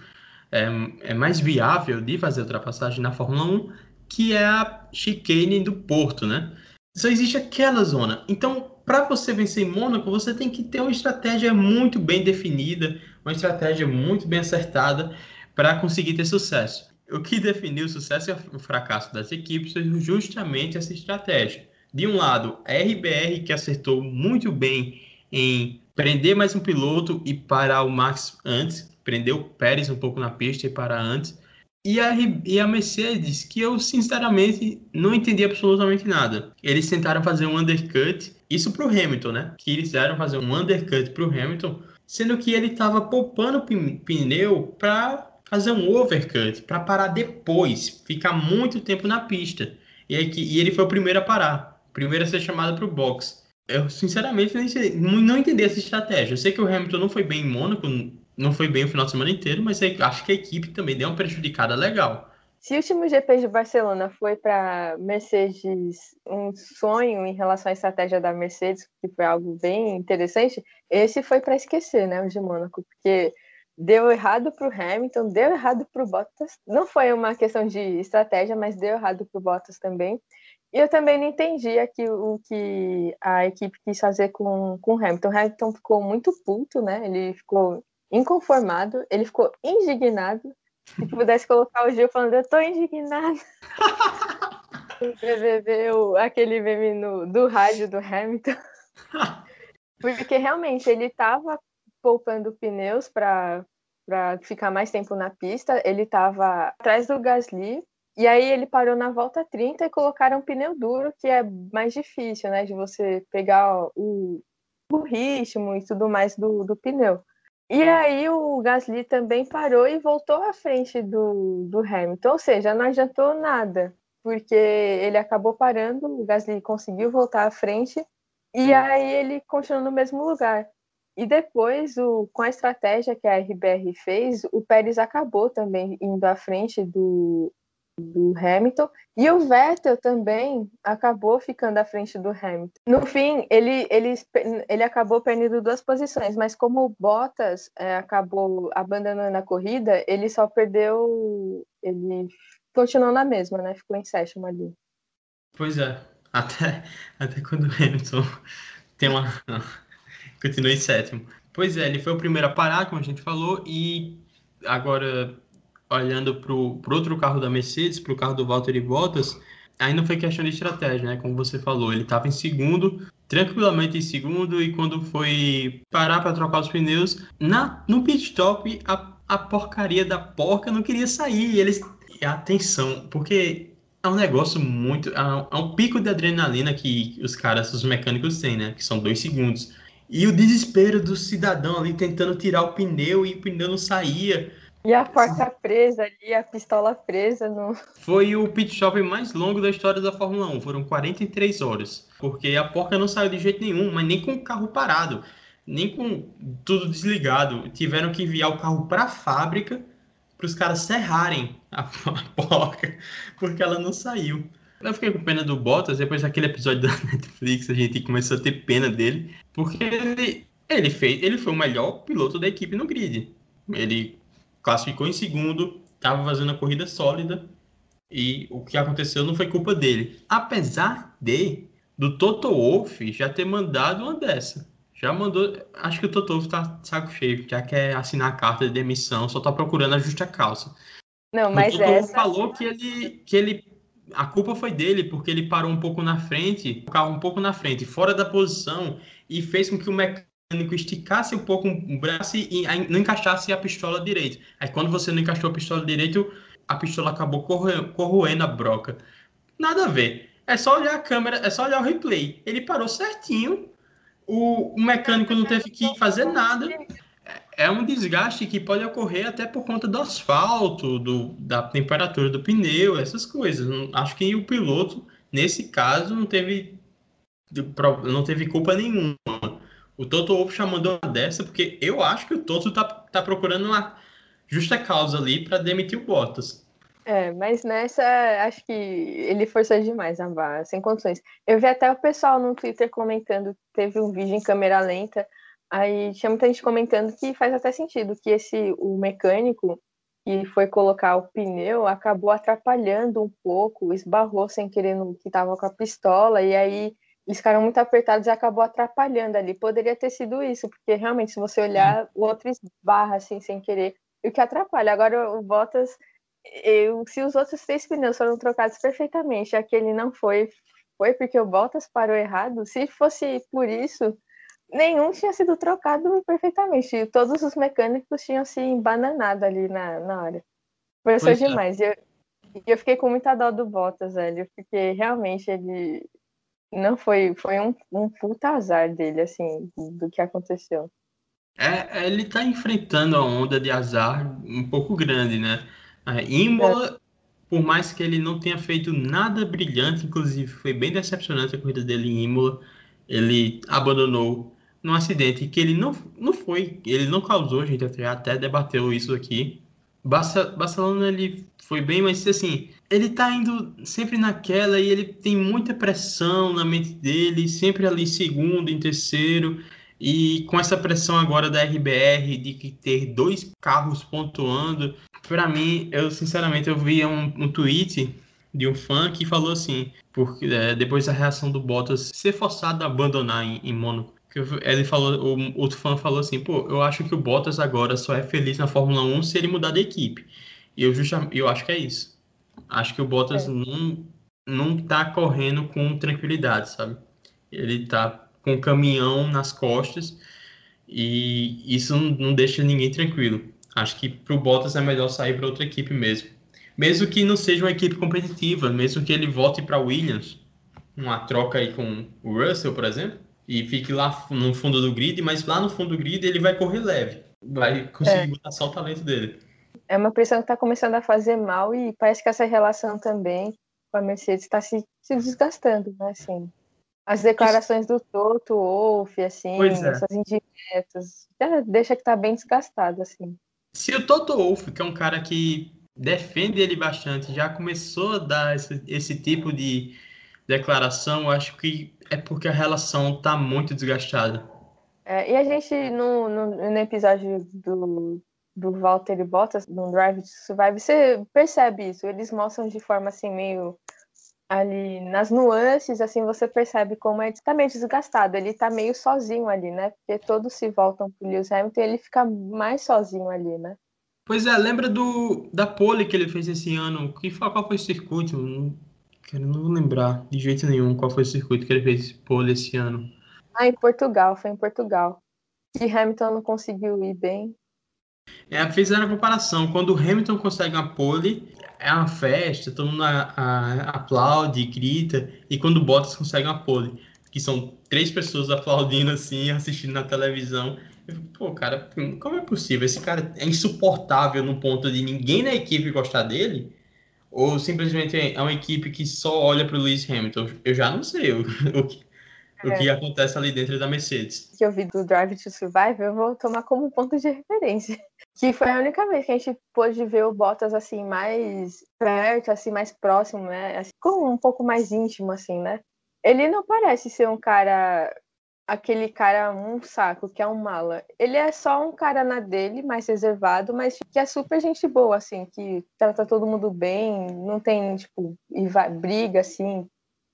é, é mais viável de fazer ultrapassagem na Fórmula 1, que é a chicane do Porto, né? Só existe aquela zona. Então, para você vencer em Mônaco, você tem que ter uma estratégia muito bem definida, uma estratégia muito bem acertada para conseguir ter sucesso. O que definiu o sucesso e o fracasso das equipes foi justamente essa estratégia. De um lado, a RBR, que acertou muito bem em prender mais um piloto e parar o Max antes, prendeu o Pérez um pouco na pista e parar antes. E a, e a Mercedes, que eu sinceramente não entendi absolutamente nada. Eles tentaram fazer um undercut, isso para o Hamilton, né? Que eles fizeram fazer um undercut para o Hamilton, sendo que ele estava poupando pneu para fazer um overcut, para parar depois, ficar muito tempo na pista. E, aí, e ele foi o primeiro a parar, o primeiro a ser chamado para o box. Eu sinceramente não, não entendi essa estratégia. Eu sei que o Hamilton não foi bem em Mônaco, não foi bem o final de semana inteiro, mas acho que a equipe também deu uma prejudicada legal. Se o último GP de Barcelona foi para Mercedes um sonho em relação à estratégia da Mercedes, que foi algo bem interessante, esse foi para esquecer, né, o de Mônaco, porque deu errado para o Hamilton, deu errado para o Bottas. Não foi uma questão de estratégia, mas deu errado para o Bottas também. E eu também não entendi aqui o que a equipe quis fazer com, com o Hamilton. O Hamilton ficou muito puto, né? Ele ficou inconformado, ele ficou indignado. Se pudesse colocar o Gil falando, eu tô indignado. o, aquele meme no, do rádio do Hamilton. Porque realmente ele estava poupando pneus para ficar mais tempo na pista, ele estava atrás do Gasly, e aí ele parou na volta 30 e colocaram um pneu duro, que é mais difícil, né? De você pegar o, o ritmo e tudo mais do, do pneu. E aí o Gasly também parou e voltou à frente do, do Hamilton, ou seja, não adiantou nada, porque ele acabou parando, o Gasly conseguiu voltar à frente e aí ele continuou no mesmo lugar. E depois, o, com a estratégia que a RBR fez, o Pérez acabou também indo à frente do, do Hamilton. E o Vettel também acabou ficando à frente do Hamilton. No fim, ele, ele, ele acabou perdendo duas posições, mas como o Bottas é, acabou abandonando a corrida, ele só perdeu. Ele continuou na mesma, né? Ficou em sétimo ali. Pois é. Até, até quando o Hamilton tem uma. continua em sétimo. Pois é, ele foi o primeiro a parar, como a gente falou, e agora olhando para o outro carro da Mercedes, para o carro do Valtteri Bottas, ainda foi questão de estratégia, né? Como você falou, ele estava em segundo, tranquilamente em segundo, e quando foi parar para trocar os pneus, na, no pit stop, a, a porcaria da porca não queria sair. E eles. E atenção, porque é um negócio muito. É é um pico de adrenalina que os caras, os mecânicos têm, né? Que são dois segundos. E o desespero do cidadão ali tentando tirar o pneu e o pneu não saía E a porta presa ali, a pistola presa no. Foi o pit stop mais longo da história da Fórmula 1. Foram 43 horas. Porque a porca não saiu de jeito nenhum, mas nem com o carro parado, nem com tudo desligado. Tiveram que enviar o carro para a fábrica para os caras serrarem a, a porca, porque ela não saiu. Eu fiquei com pena do Bottas, depois daquele episódio da Netflix, a gente começou a ter pena dele, porque ele, ele, fez, ele foi o melhor piloto da equipe no grid. Ele classificou em segundo, estava fazendo a corrida sólida e o que aconteceu não foi culpa dele. Apesar de do Toto Wolff já ter mandado uma dessa. Já mandou. Acho que o Toto Wolff tá saco cheio, já quer assinar a carta de demissão, só tá procurando a justa causa. Não, mas o Toto essa... falou que ele, que ele. A culpa foi dele, porque ele parou um pouco na frente, o carro um pouco na frente, fora da posição, e fez com que o mecânico esticasse um pouco o braço e não encaixasse a pistola direito. Aí quando você não encaixou a pistola direito, a pistola acabou corroendo a broca. Nada a ver. É só olhar a câmera, é só olhar o replay. Ele parou certinho, o, o mecânico não teve que fazer nada. É um desgaste que pode ocorrer até por conta do asfalto, do, da temperatura do pneu, essas coisas. Acho que o piloto, nesse caso, não teve, não teve culpa nenhuma. O Toto Wolff já mandou uma dessa, porque eu acho que o Toto tá, tá procurando uma justa causa ali para demitir o Bottas. É, mas nessa acho que ele forçou demais a barra, sem condições. Eu vi até o pessoal no Twitter comentando teve um vídeo em câmera lenta, aí tinha muita gente comentando que faz até sentido, que esse o mecânico que foi colocar o pneu acabou atrapalhando um pouco, esbarrou sem querer no que estava com a pistola, e aí eles ficaram muito apertados e acabou atrapalhando ali. Poderia ter sido isso, porque realmente, se você olhar, o outro esbarra assim sem querer, o que atrapalha. Agora o Bottas, eu, se os outros três pneus foram trocados perfeitamente, aquele não foi, foi porque o Bottas parou errado. Se fosse por isso, nenhum tinha sido trocado perfeitamente. Todos os mecânicos tinham se embananado ali na, na hora. Forçou é. demais. E eu, eu fiquei com muita dó do Bottas, velho, porque realmente ele não foi, foi um, um puta azar dele, assim, do que aconteceu. É, ele tá enfrentando a onda de azar um pouco grande, né? A Imola, é. por mais que ele não tenha feito nada brilhante, inclusive foi bem decepcionante a corrida dele em Imola, ele abandonou num acidente que ele não, não foi, ele não causou, a gente até, até debateu isso aqui. Barcelona ele foi bem, mas assim, ele tá indo sempre naquela e ele tem muita pressão na mente dele, sempre ali segundo, em terceiro. E com essa pressão agora da RBR de ter dois carros pontuando, para mim, eu sinceramente eu vi um, um, tweet de um fã que falou assim, porque é, depois da reação do Bottas ser forçado a abandonar em, em Mônaco, ele falou, o outro fã falou assim, pô, eu acho que o Bottas agora só é feliz na Fórmula 1 se ele mudar de equipe. E eu, justamente, eu acho que é isso. Acho que o Bottas é. não, não tá correndo com tranquilidade, sabe? Ele tá com o caminhão nas costas e isso não, não deixa ninguém tranquilo. Acho que pro Bottas é melhor sair para outra equipe mesmo. Mesmo que não seja uma equipe competitiva, mesmo que ele volte para Williams, uma troca aí com o Russell, por exemplo, e fique lá no fundo do grid, mas lá no fundo do grid ele vai correr leve, vai conseguir é. botar só o talento dele é uma pressão que está começando a fazer mal e parece que essa relação também com a Mercedes está se, se, desgastando, né? Assim, as declarações do Toto, Wolff, assim, é. essas indiretas, já deixa que está bem desgastado, assim. Se o Toto Wolff, que é um cara que defende ele bastante, já começou a dar esse, esse tipo de declaração, eu acho que é porque a relação está muito desgastada. É, e a gente, no, no, no episódio do, do Walter Bottas no Drive to Survive, você percebe isso. Eles mostram de forma assim meio ali nas nuances, assim você percebe como é tá meio desgastado. Ele tá meio sozinho ali, né? Porque todos se voltam pro Lewis Hamilton, ele fica mais sozinho ali, né? Pois é, lembra do da pole que ele fez esse ano? Que qual foi o circuito? Não, quero não lembrar de jeito nenhum qual foi o circuito que ele fez pole esse ano. Ah, em Portugal, foi em Portugal. Que Hamilton não conseguiu ir bem. É, fizeram a comparação. Quando o Hamilton consegue uma pole, é uma festa, todo mundo a, a, aplaude, grita. E quando o Bottas consegue uma pole, que são três pessoas aplaudindo assim, assistindo na televisão, Pô, cara, como é possível? Esse cara é insuportável no ponto de ninguém na equipe gostar dele? Ou simplesmente é uma equipe que só olha para o Lewis Hamilton? Eu já não sei o, o, que, é. o que acontece ali dentro da Mercedes. Que eu vi do Drive to Survive, eu vou tomar como ponto de referência. Que foi a única vez que a gente pôde ver o Bottas assim mais perto, assim mais próximo, né? Assim, com um pouco mais íntimo, assim, né? Ele não parece ser um cara aquele cara um saco, que é um mala. Ele é só um cara na dele, mais reservado, mas que é super gente boa, assim, que trata todo mundo bem, não tem, tipo, e vai, briga, assim,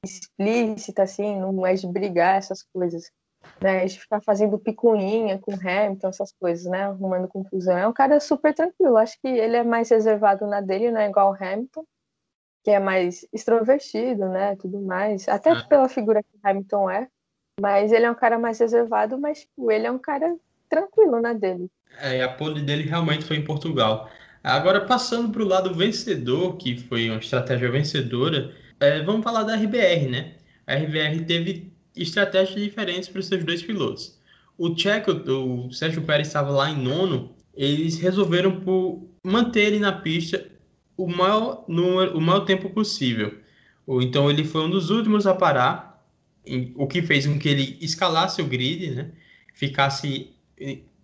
explícita, assim, não é de brigar, essas coisas. Né, de ficar fazendo picuinha com Hamilton, essas coisas, né? Arrumando confusão. É um cara super tranquilo. Acho que ele é mais reservado na dele, não é igual o Hamilton, que é mais extrovertido, né? Tudo mais. Até é. pela figura que o Hamilton é. Mas ele é um cara mais reservado, mas tipo, ele é um cara tranquilo na dele. É, a pole dele realmente foi em Portugal. Agora, passando para o lado vencedor, que foi uma estratégia vencedora, é, vamos falar da RBR, né? A RBR teve estratégias diferentes para os seus dois pilotos. O Checo, o Sérgio Pérez estava lá em nono, eles resolveram por manter ele na pista o maior, número, o maior tempo possível. Então ele foi um dos últimos a parar o que fez com que ele escalasse o grid, né? ficasse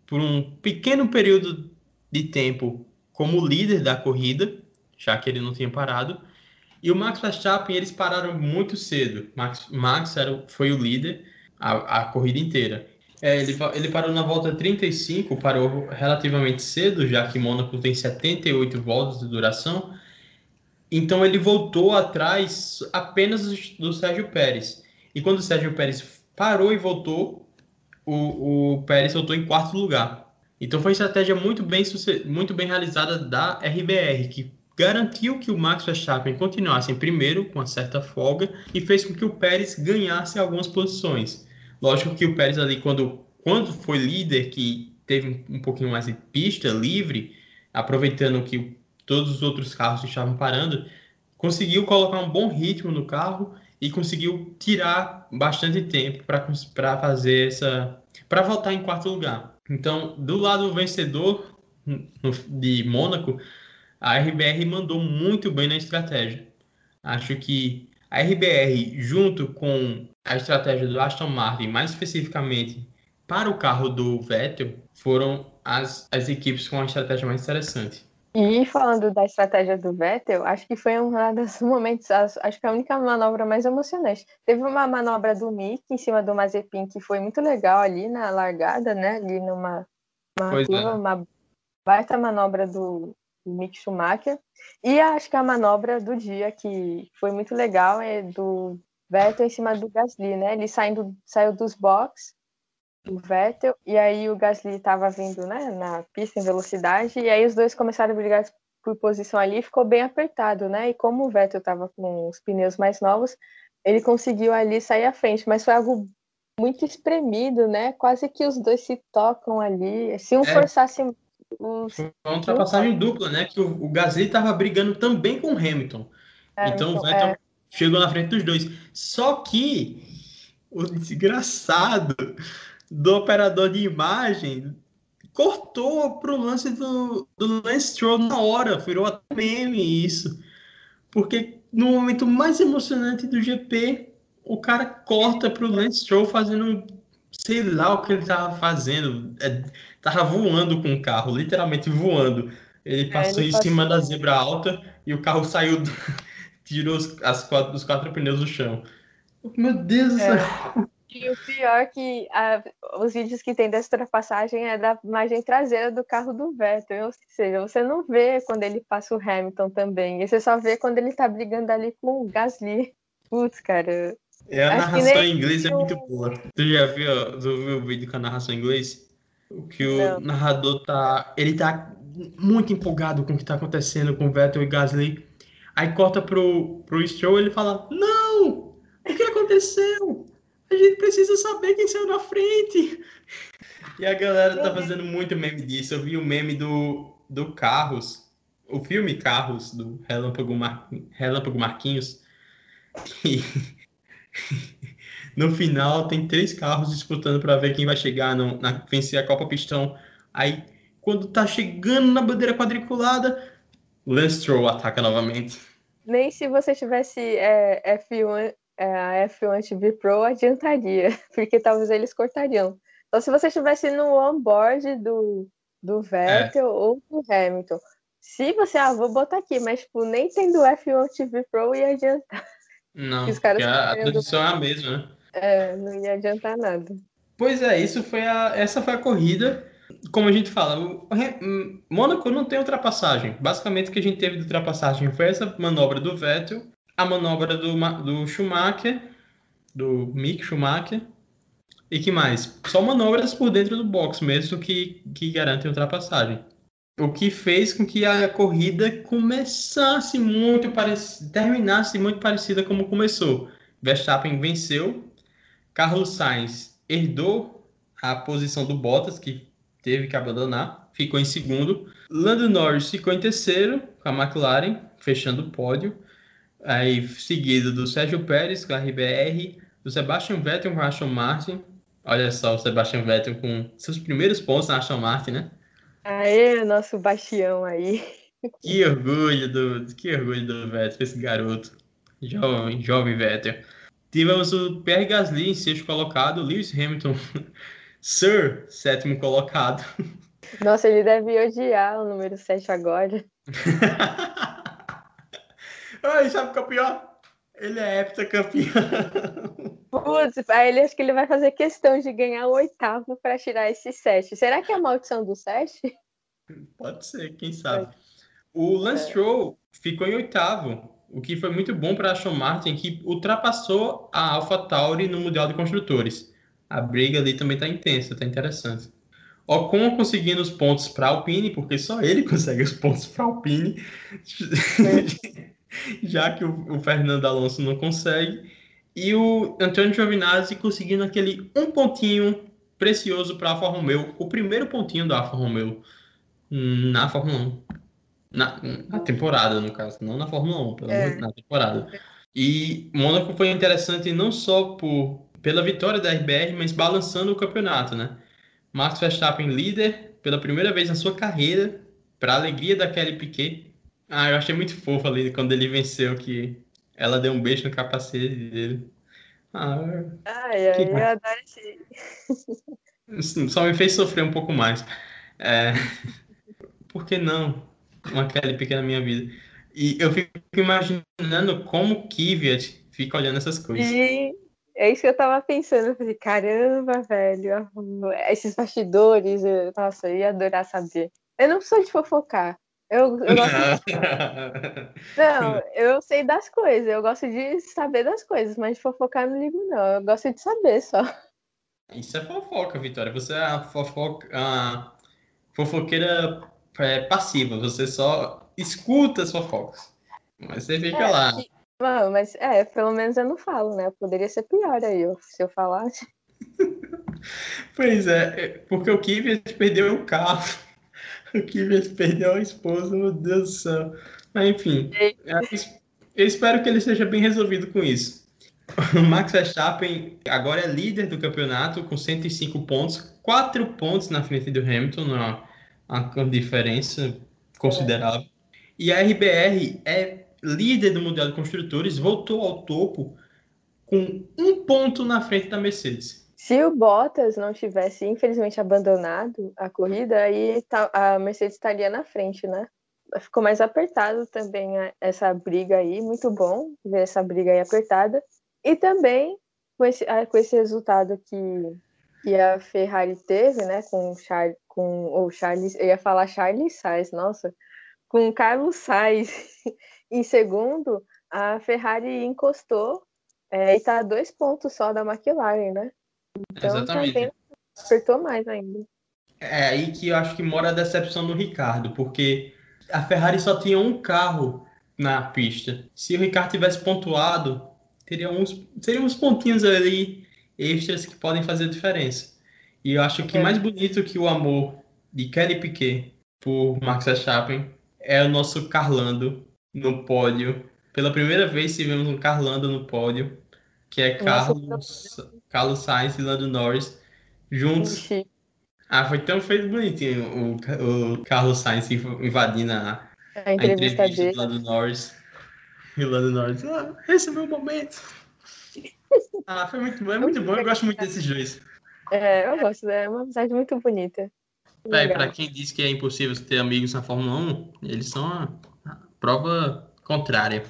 por um pequeno período de tempo como líder da corrida, já que ele não tinha parado. E o Max Verstappen, eles pararam muito cedo. Max, Max era, foi o líder a, a corrida inteira. É, ele, ele parou na volta 35, parou relativamente cedo, já que Mônaco tem 78 voltas de duração. Então ele voltou atrás apenas do Sérgio Pérez. E quando o Sérgio Pérez parou e voltou, o, o Pérez voltou em quarto lugar. Então foi uma estratégia muito bem, muito bem realizada da RBR, que garantiu que o Max Verstappen continuasse em primeiro, com uma certa folga, e fez com que o Pérez ganhasse algumas posições. Lógico que o Pérez ali, quando, quando foi líder, que teve um pouquinho mais de pista livre, aproveitando que todos os outros carros estavam parando, conseguiu colocar um bom ritmo no carro e conseguiu tirar bastante tempo para fazer essa. para voltar em quarto lugar. Então, do lado vencedor de Mônaco, a RBR mandou muito bem na estratégia. Acho que a RBR, junto com a estratégia do Aston Martin, mais especificamente para o carro do Vettel, foram as, as equipes com a estratégia mais interessante. E falando da estratégia do Vettel, acho que foi um dos momentos, acho que a única manobra mais emocionante. Teve uma manobra do Mick em cima do Mazepin que foi muito legal ali na largada, né? Ali numa uma curva, é. uma baita manobra do, do Mick Schumacher. E acho que a manobra do dia que foi muito legal é do Vettel em cima do Gasly, né? Ele saindo, saiu dos boxes do Vettel, e aí o Gasly estava vindo né, na pista em velocidade, e aí os dois começaram a brigar por posição ali, ficou bem apertado, né? E como o Vettel estava com os pneus mais novos, ele conseguiu ali sair à frente, mas foi algo muito espremido, né? Quase que os dois se tocam ali. Se um é. forçasse os... Foi uma ultrapassagem dupla, né? Que o, o Gasly estava brigando também com o Hamilton. É, então, então o Vettel é... chegou na frente dos dois. Só que o desgraçado do operador de imagem cortou pro lance do, do Lance Stroll na hora, virou até meme isso. Porque no momento mais emocionante do GP, o cara corta pro Lance Stroll fazendo sei lá o que ele tava fazendo. É, tava voando com o carro, literalmente voando. Ele é, passou é, ele em passou... cima da zebra alta e o carro saiu, do... tirou os, as quatro, os quatro pneus do chão. Meu Deus do é. céu. E o pior é que a, os vídeos que tem dessa ultrapassagem é da imagem traseira do carro do Vettel. Ou seja, você não vê quando ele passa o Hamilton também. E você só vê quando ele tá brigando ali com o Gasly. Putz, cara. É, a narração em inglês é muito boa. Tu já viu, tu viu o vídeo com a narração em inglês? O que o não. narrador tá. Ele tá muito empolgado com o que tá acontecendo com o Vettel e Gasly. Aí corta pro, pro Stroll e ele fala: Não! O que aconteceu? A gente precisa saber quem saiu na frente. E a galera tá fazendo muito meme disso. Eu vi o meme do, do Carros, o filme Carros, do Relâmpago, Mar... Relâmpago Marquinhos. E... no final tem três carros disputando para ver quem vai chegar no, na vencer a Copa Pistão. Aí, quando tá chegando na bandeira quadriculada, Lance Stroll ataca novamente. Nem se você tivesse é, F1, é, a F1 TV Pro adiantaria, porque talvez eles cortariam. Então, se você estivesse no onboard do, do Vettel é. ou do Hamilton, se você, ah, vou botar aqui, mas tipo, nem tendo F1 TV Pro ia adiantar. Não, os caras a, a tradução é a mesma, né? É, não ia adiantar nada. Pois é, isso foi a, essa foi a corrida. Como a gente fala, o, o Mônaco não tem ultrapassagem. Basicamente, o que a gente teve de ultrapassagem foi essa manobra do Vettel, a manobra do, do Schumacher, do Mick Schumacher, e que mais? Só manobras por dentro do box mesmo que, que garantem ultrapassagem. O que fez com que a corrida começasse muito parecida, terminasse muito parecida como começou. Verstappen venceu, Carlos Sainz herdou a posição do Bottas, que teve que abandonar, ficou em segundo. Lando Norris ficou em terceiro, com a McLaren, fechando o pódio. Aí, seguido do Sérgio Pérez, com a RBR, do Sebastian Vettel com a Aston Martin. Olha só, o Sebastian Vettel com seus primeiros pontos na Aston Martin, né? Aê, nosso bastião aí. Que orgulho do, que orgulho do Vettel, esse garoto. Jovem, jovem Vettel. Tivemos o Pierre Gasly em sexto colocado, Lewis Hamilton, Sir, sétimo colocado. Nossa, ele deve odiar o número 7 agora. Ai, sabe o que é pior? Ele é heptacampeão. Putz, aí ele acho que ele vai fazer questão de ganhar o oitavo para tirar esse sete. Será que é a maldição do sete? Pode ser, quem sabe. O Lance é. Stroll ficou em oitavo, o que foi muito bom para a Aston Martin, que ultrapassou a AlphaTauri no Mundial de Construtores. A briga ali também está intensa, está interessante. Ocon conseguindo os pontos para Alpine, porque só ele consegue os pontos para Alpine, é. já que o, o Fernando Alonso não consegue. E o Antônio Giovinazzi conseguindo aquele um pontinho precioso para a Alfa Romeo, o primeiro pontinho da Alfa Romeo na Fórmula 1. Na, na temporada, no caso, não na Fórmula 1, pelo é. na temporada. E Mônaco foi interessante não só por, pela vitória da RBR, mas balançando o campeonato, né? Max Verstappen líder pela primeira vez na sua carreira, para alegria da Kelly Piquet. Ah, eu achei muito fofo ali quando ele venceu que ela deu um beijo no capacete dele. Ah, ai, ai, eu adoro esse. Só me fez sofrer um pouco mais. É... Por que não? Uma Kelly pequena na minha vida. E eu fico imaginando como Kvyat fica olhando essas coisas. É isso que eu tava pensando. Eu falei, caramba, velho, esses bastidores, eu, nossa, eu ia adorar saber. Eu não sou de fofocar, eu, eu gosto de... Não, eu sei das coisas, eu gosto de saber das coisas, mas de fofocar não ligo, não. Eu gosto de saber só. Isso é fofoca, Vitória. Você é a, fofoca, a fofoqueira é, passiva, você só escuta as fofocas. Mas você fica é, lá. Não, mas é, pelo menos eu não falo, né? Poderia ser pior aí se eu falasse. pois é, é porque o Kvyat perdeu o carro o Kvyat perdeu a esposa, meu Deus do céu. Mas enfim, eu espero que ele seja bem resolvido com isso. O Max Verstappen agora é líder do campeonato com 105 pontos, 4 pontos na frente do Hamilton, uma, uma diferença considerável. E a RBR é líder do Mundial de Construtores, voltou ao topo com um ponto na frente da Mercedes. Se o Bottas não tivesse, infelizmente, abandonado a corrida, aí tá, a Mercedes estaria na frente, né? Ficou mais apertado também essa briga aí, muito bom ver essa briga aí apertada. E também com esse, com esse resultado que, que a Ferrari teve, né, com o Charles, com Charles, eu ia falar Charles Sainz, nossa, com Carlos Sainz em segundo, a Ferrari encostou é, e está a dois pontos só da McLaren, né? Então, Exatamente. Também acertou mais ainda. É aí que eu acho que mora a decepção do Ricardo, porque a Ferrari só tinha um carro na pista. Se o Ricardo tivesse pontuado, teria uns, teria uns pontinhos ali extras que podem fazer diferença. E eu acho que é. mais bonito que o amor de Kelly Piquet por Max Verstappen é o nosso Carlando no pódio. Pela primeira vez tivemos um Carlando no pódio que é Carlos, Carlos Sainz e Lando Norris juntos. Ah, foi tão feito bonitinho o, o Carlos Sainz invadindo a, a entrevista, a entrevista do Lando Norris. E o Lando Norris, ah, esse é o meu momento. Ah, foi muito bom, é muito bom, eu gosto muito desses dois. É, eu gosto, é uma amizade muito bonita. É, pra quem diz que é impossível ter amigos na Fórmula 1, eles são a, a prova contrária.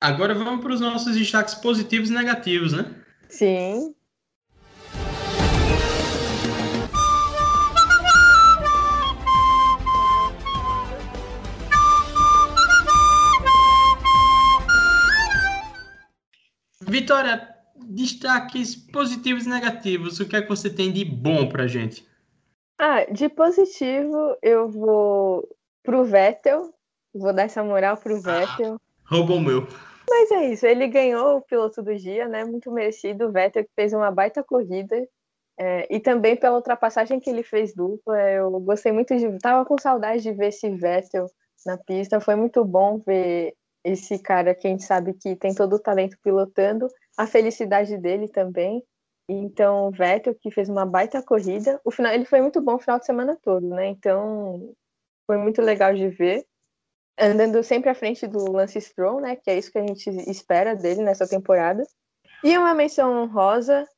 Agora vamos para os nossos destaques positivos e negativos, né? Sim. Vitória, destaques positivos e negativos. O que é que você tem de bom pra gente? Ah, de positivo, eu vou pro Vettel. Vou dar essa moral pro ah, Vettel. Ah, roubou o meu. Mas é isso, ele ganhou o piloto do dia, né? Muito merecido. O Vettel que fez uma baita corrida. É, e também pela ultrapassagem que ele fez dupla. Eu gostei muito de. Tava com saudade de ver esse Vettel na pista. Foi muito bom ver esse cara que a gente sabe que tem todo o talento pilotando, a felicidade dele também. Então, o Vettel, que fez uma baita corrida, o final, ele foi muito bom o final de semana todo, né? Então, foi muito legal de ver. Andando sempre à frente do Lance Stroll, né? Que é isso que a gente espera dele nessa temporada. E uma menção honrosa.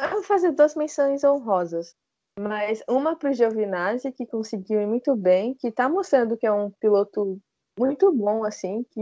Eu vou fazer duas menções honrosas. Mas uma para o Giovinazzi, que conseguiu ir muito bem, que está mostrando que é um piloto muito bom, assim, que,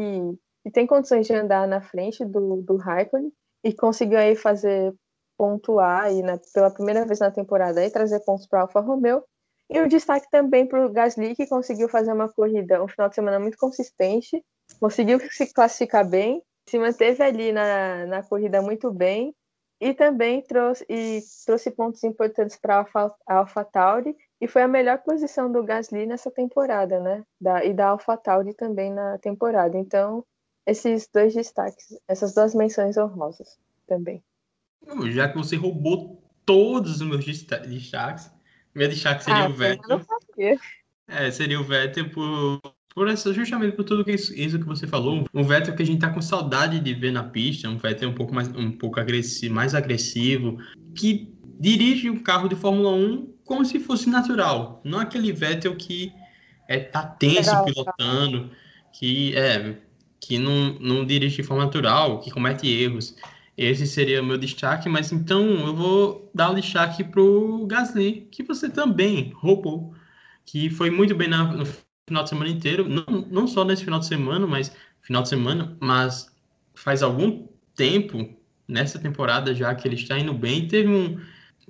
que tem condições de andar na frente do, do Raikkonen e conseguiu aí fazer pontuar aí na, pela primeira vez na temporada e trazer pontos para Alfa Romeo. E o destaque também para o Gasly, que conseguiu fazer uma corrida, um final de semana muito consistente, conseguiu se classificar bem, se manteve ali na, na corrida muito bem e também trouxe, e trouxe pontos importantes para a Alpha, Alpha Tauri e foi a melhor posição do Gasly nessa temporada, né? Da, e da AlphaTauri também na temporada. Então, esses dois destaques, essas duas menções honrosas também. Já que você roubou todos os meus destaques, meu destaque seria ah, o Vettel. É, seria o Vettel por, por essa, justamente por tudo que isso, isso, que você falou. Um Vettel que a gente tá com saudade de ver na pista, um Vettel um pouco mais, um pouco agressivo, mais agressivo, que dirige um carro de Fórmula 1 como se fosse natural, não aquele Vettel que é, tá tenso Legal. pilotando, que é que não, não dirige de forma natural, que comete erros. Esse seria o meu destaque, mas então eu vou dar o destaque para o Gasly, que você também roubou, que foi muito bem na, no final de semana inteiro, não, não só nesse final de semana, mas final de semana, mas faz algum tempo nessa temporada já que ele está indo bem. Teve um,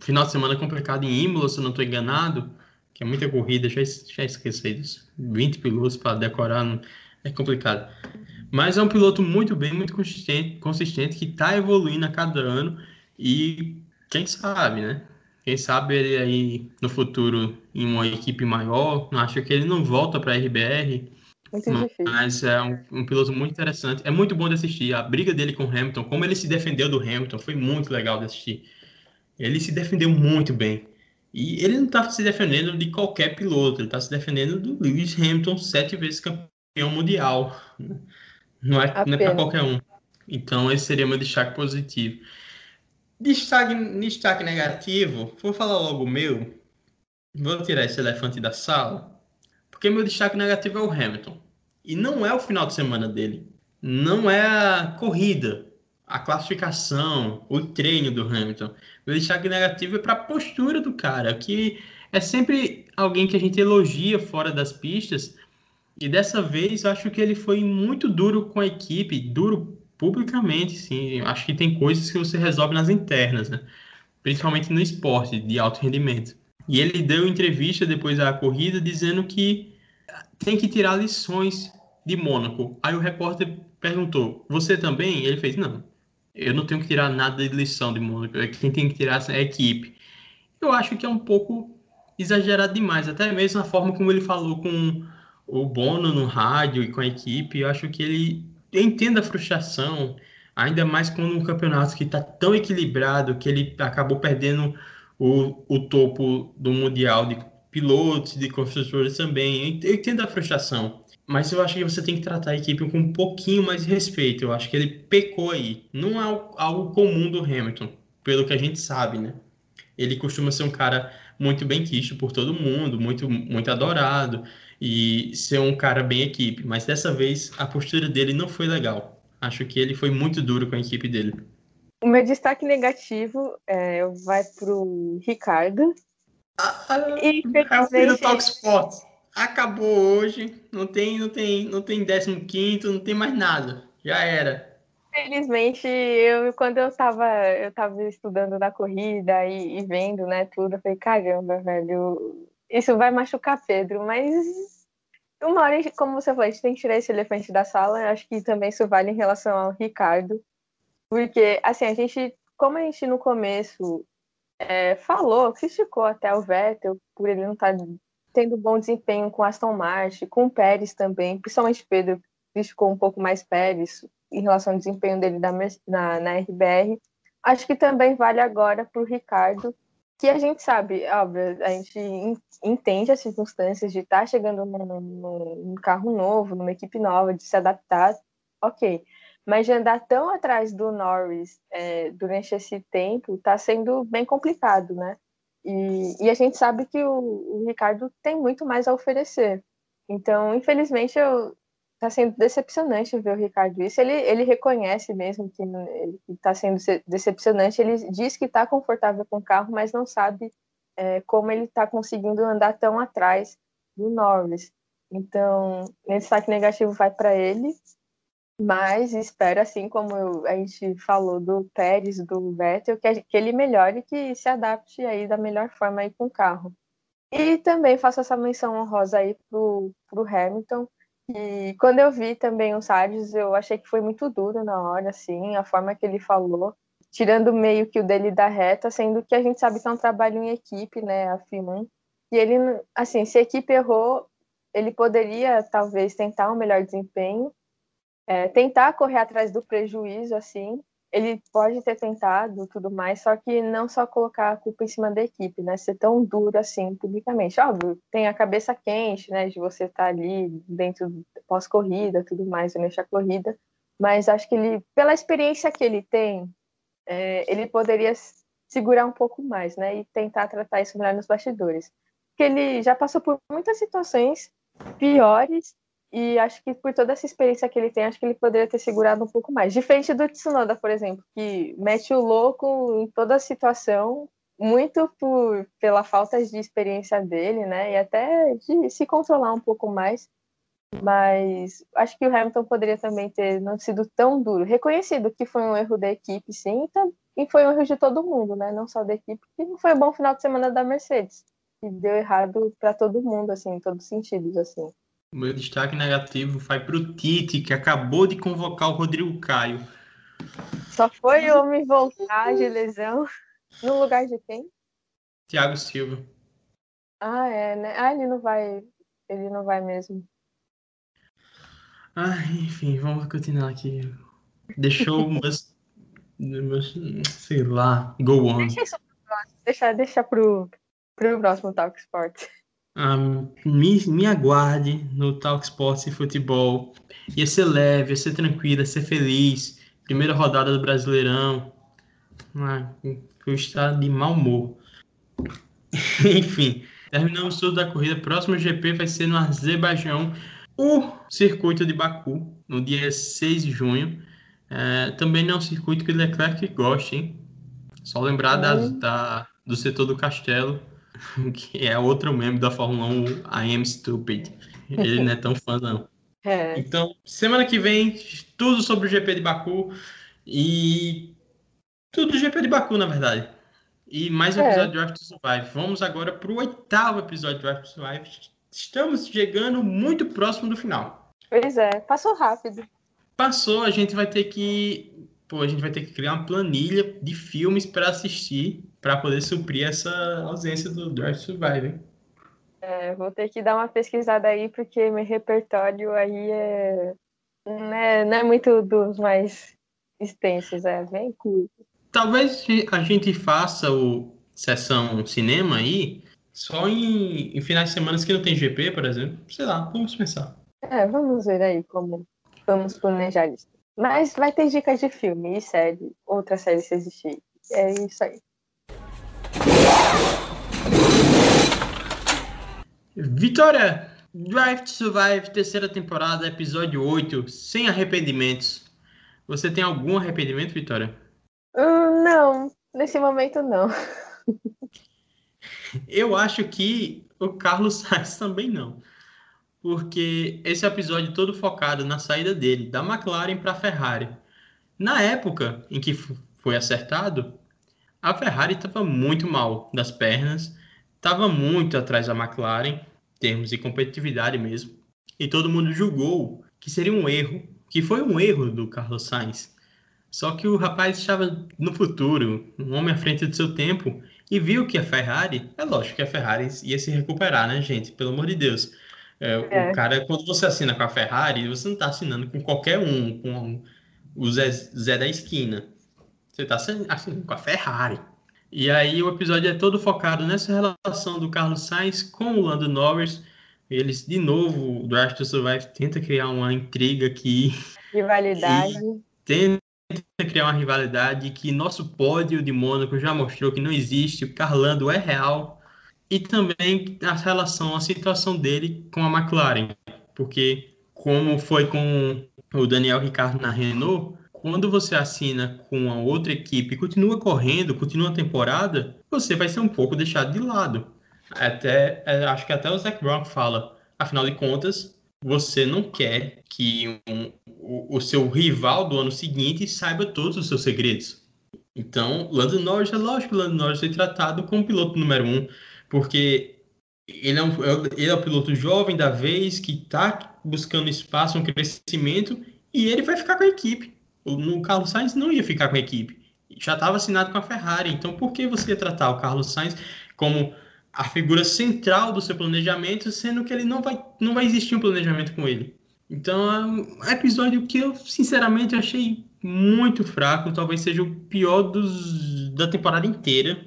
final de semana complicado em Imola, se eu não estou enganado, que é muita corrida, já, já esqueci disso. 20 pilotos para decorar é complicado. Mas é um piloto muito bem, muito consistente, consistente que está evoluindo a cada ano e quem sabe, né? Quem sabe ele aí no futuro em uma equipe maior, acho que ele não volta para a RBR, mas é um, um, piloto muito interessante. É muito bom de assistir. A briga dele com o Hamilton, como ele se defendeu do Hamilton, foi muito legal de assistir. Ele se defendeu muito bem. E ele não está se defendendo de qualquer piloto, ele está se defendendo do Lewis Hamilton, sete vezes campeão mundial. Não é, não é para qualquer um. Então, esse seria meu destaque positivo. Destaque, destaque negativo, vou falar logo o meu. Vou tirar esse elefante da sala. Porque meu destaque negativo é o Hamilton. E não é o final de semana dele. Não é a corrida a classificação, o treino do Hamilton. Meu destaque negativo é para a postura do cara, que é sempre alguém que a gente elogia fora das pistas. E dessa vez acho que ele foi muito duro com a equipe, duro publicamente, sim. Acho que tem coisas que você resolve nas internas, né? Principalmente no esporte de alto rendimento. E ele deu entrevista depois da corrida dizendo que tem que tirar lições de Mônaco. Aí o repórter perguntou: "Você também?" Ele fez: "Não eu não tenho que tirar nada de lição de Mônaco. É quem tem que tirar é a equipe. Eu acho que é um pouco exagerado demais, até mesmo a forma como ele falou com o Bono no rádio e com a equipe. Eu acho que ele entende a frustração, ainda mais quando um campeonato que está tão equilibrado que ele acabou perdendo o, o topo do Mundial de pilotos, de construtores também. Eu entendo a frustração. mas eu acho que você tem que tratar a equipe com um pouquinho mais de respeito. Eu acho que ele pecou aí. Não é algo comum do Hamilton, pelo que a gente sabe, né? Ele costuma ser um cara muito bem quisto por todo mundo, muito, muito adorado e ser um cara bem equipe. Mas dessa vez a postura dele não foi legal. Acho que ele foi muito duro com a equipe dele. O meu destaque negativo é, vai pro Ricardo. Ah, e, é o filho do Talk Sport. Acabou hoje. Não tem, não tem, não tem 15 não tem mais nada. Já era. Infelizmente, eu quando eu estava eu tava estudando na corrida e, e, vendo, né, tudo, eu falei, caramba, velho, isso vai machucar Pedro, mas uma hora, como você falou, a gente tem que tirar esse elefante da sala, acho que também isso vale em relação ao Ricardo, porque, assim, a gente, como a gente no começo é, falou, criticou até o Vettel por ele não estar tá tendo bom desempenho com Aston Martin, com o Pérez também, principalmente Pedro criticou um pouco mais Pérez, em relação ao desempenho dele na, na, na RBR. Acho que também vale agora para o Ricardo, que a gente sabe, óbvio, a gente entende as circunstâncias de estar tá chegando num, num, carro novo, numa equipe nova, de se adaptar, ok. Mas de andar tão atrás do Norris é, durante esse tempo está sendo bem complicado, né? E, e, a gente sabe que o, o Ricardo tem muito mais a oferecer. Então, infelizmente, eu, tá sendo decepcionante ver o Ricardo isso. Ele, ele reconhece mesmo que está sendo decepcionante. Ele diz que está confortável com o carro, mas não sabe é, como ele está conseguindo andar tão atrás do Norris. Então, esse destaque negativo vai para ele, mas espero, assim como a gente falou do Pérez, do Vettel, que, que ele melhore e que se adapte aí da melhor forma aí com o carro. E também faço essa menção honrosa aí pro, pro Hamilton, e quando eu vi também os rádios, eu achei que foi muito duro na hora, assim, a forma que ele falou, tirando meio que o dele da reta, sendo que a gente sabe que é um trabalho em equipe, né, a FIM1. E ele, assim, se a equipe errou, ele poderia talvez tentar um melhor desempenho, é, tentar correr atrás do prejuízo, assim, ele pode ter tentado tudo mais, só que não só colocar a culpa em cima da equipe, né? Ser tão duro assim publicamente. Óbvio, tem a cabeça quente, né? De você estar tá ali dentro pós-corrida, tudo mais, durante a corrida. Mas acho que ele, pela experiência que ele tem, é, ele poderia segurar um pouco mais, né? E tentar tratar isso melhor nos bastidores. Porque ele já passou por muitas situações piores e acho que por toda essa experiência que ele tem, acho que ele poderia ter segurado um pouco mais. Diferente do Tsunoda, por exemplo, que mete o louco em toda a situação, muito por pela falta de experiência dele, né? E até de se controlar um pouco mais. Mas acho que o Hamilton poderia também ter não sido tão duro. Reconhecido que foi um erro da equipe, sim, e foi um erro de todo mundo, né? Não só da equipe, que não foi um bom final de semana da Mercedes. E deu errado para todo mundo, assim, em todos os sentidos, assim. O meu destaque negativo vai para o Tite, que acabou de convocar o Rodrigo Caio. Só foi o homem voltar de lesão. No lugar de quem? Thiago Silva. Ah, é, né? Ah, ele não vai. Ele não vai mesmo. Ah, enfim, vamos continuar aqui. Deixou meus. Sei lá, go on. Deixa isso pro próximo. Deixa, deixa pro, pro próximo Talk Sport. Ah, me, me aguarde no Talk Sports e Futebol. Ia ser leve, ia ser tranquilo, ia ser feliz. Primeira rodada do Brasileirão. Ah, eu estar de mau humor. Enfim, terminamos tudo da corrida. Próximo GP vai ser no Azerbaijão, o circuito de Baku, no dia 6 de junho. É, também não é um circuito que o Leclerc gosta, hein? Só lembrar da, da, do setor do castelo que é outro membro da Fórmula 1, I Am Stupid. Ele não é tão fã, não. É. Então, semana que vem, tudo sobre o GP de Baku e tudo do GP de Baku, na verdade. E mais um é. episódio de Drive to Survive. Vamos agora para o oitavo episódio de Drive to Survive. Estamos chegando muito próximo do final. Pois é, passou rápido. Passou, a gente vai ter que. Pô, a gente vai ter que criar uma planilha de filmes para assistir para poder suprir essa ausência do Drive Survive. É, vou ter que dar uma pesquisada aí, porque meu repertório aí é, não, é, não é muito dos mais extensos, é bem curto. Talvez a gente faça o sessão cinema aí só em, em finais de semana que não tem GP, por exemplo. Sei lá, vamos pensar. É, vamos ver aí como vamos planejar isso. Mas vai ter dicas de filme e série, outra série se existir. É isso aí. Vitória! Drive to Survive, terceira temporada, episódio 8, sem arrependimentos. Você tem algum arrependimento, Vitória? Hum, não, nesse momento não. Eu acho que o Carlos Sainz também não. Porque esse episódio todo focado na saída dele, da McLaren para a Ferrari. Na época em que foi acertado, a Ferrari estava muito mal das pernas, estava muito atrás da McLaren termos de competitividade mesmo. E todo mundo julgou que seria um erro, que foi um erro do Carlos Sainz. Só que o rapaz estava no futuro, um homem à frente do seu tempo, e viu que a Ferrari, é lógico que a Ferrari ia se recuperar, né, gente? Pelo amor de Deus. É, é. O cara, quando você assina com a Ferrari, você não está assinando com qualquer um, com o Zé, Zé da esquina. Você está assinando com a Ferrari. E aí o episódio é todo focado nessa relação do Carlos Sainz com o Lando Norris. Eles, de novo, o Drive to Survive tenta criar uma intriga aqui. Rivalidade. Tenta criar uma rivalidade que nosso pódio de Mônaco já mostrou que não existe. O Carlando é real. E também a relação, a situação dele com a McLaren. Porque, como foi com o Daniel Ricciardo na Renault, quando você assina com a outra equipe, continua correndo, continua a temporada, você vai ser um pouco deixado de lado. Até, é, acho que até o Zac Brown fala, afinal de contas, você não quer que um, o, o, seu rival do ano seguinte saiba todos os seus segredos. Então, Lando Norris, é lógico que Lando Norris foi tratado como piloto número um, porque ele é, um, ele é o piloto jovem da vez que está buscando espaço, um crescimento, e ele vai ficar com a equipe no Carlos Sainz não ia ficar com a equipe. Já estava assinado com a Ferrari. Então, por que você ia tratar o Carlos Sainz como a figura central do seu planejamento, sendo que ele não vai, não vai existir um planejamento com ele? Então, é um episódio que eu, sinceramente, achei muito fraco. Talvez seja o pior dos, da temporada inteira.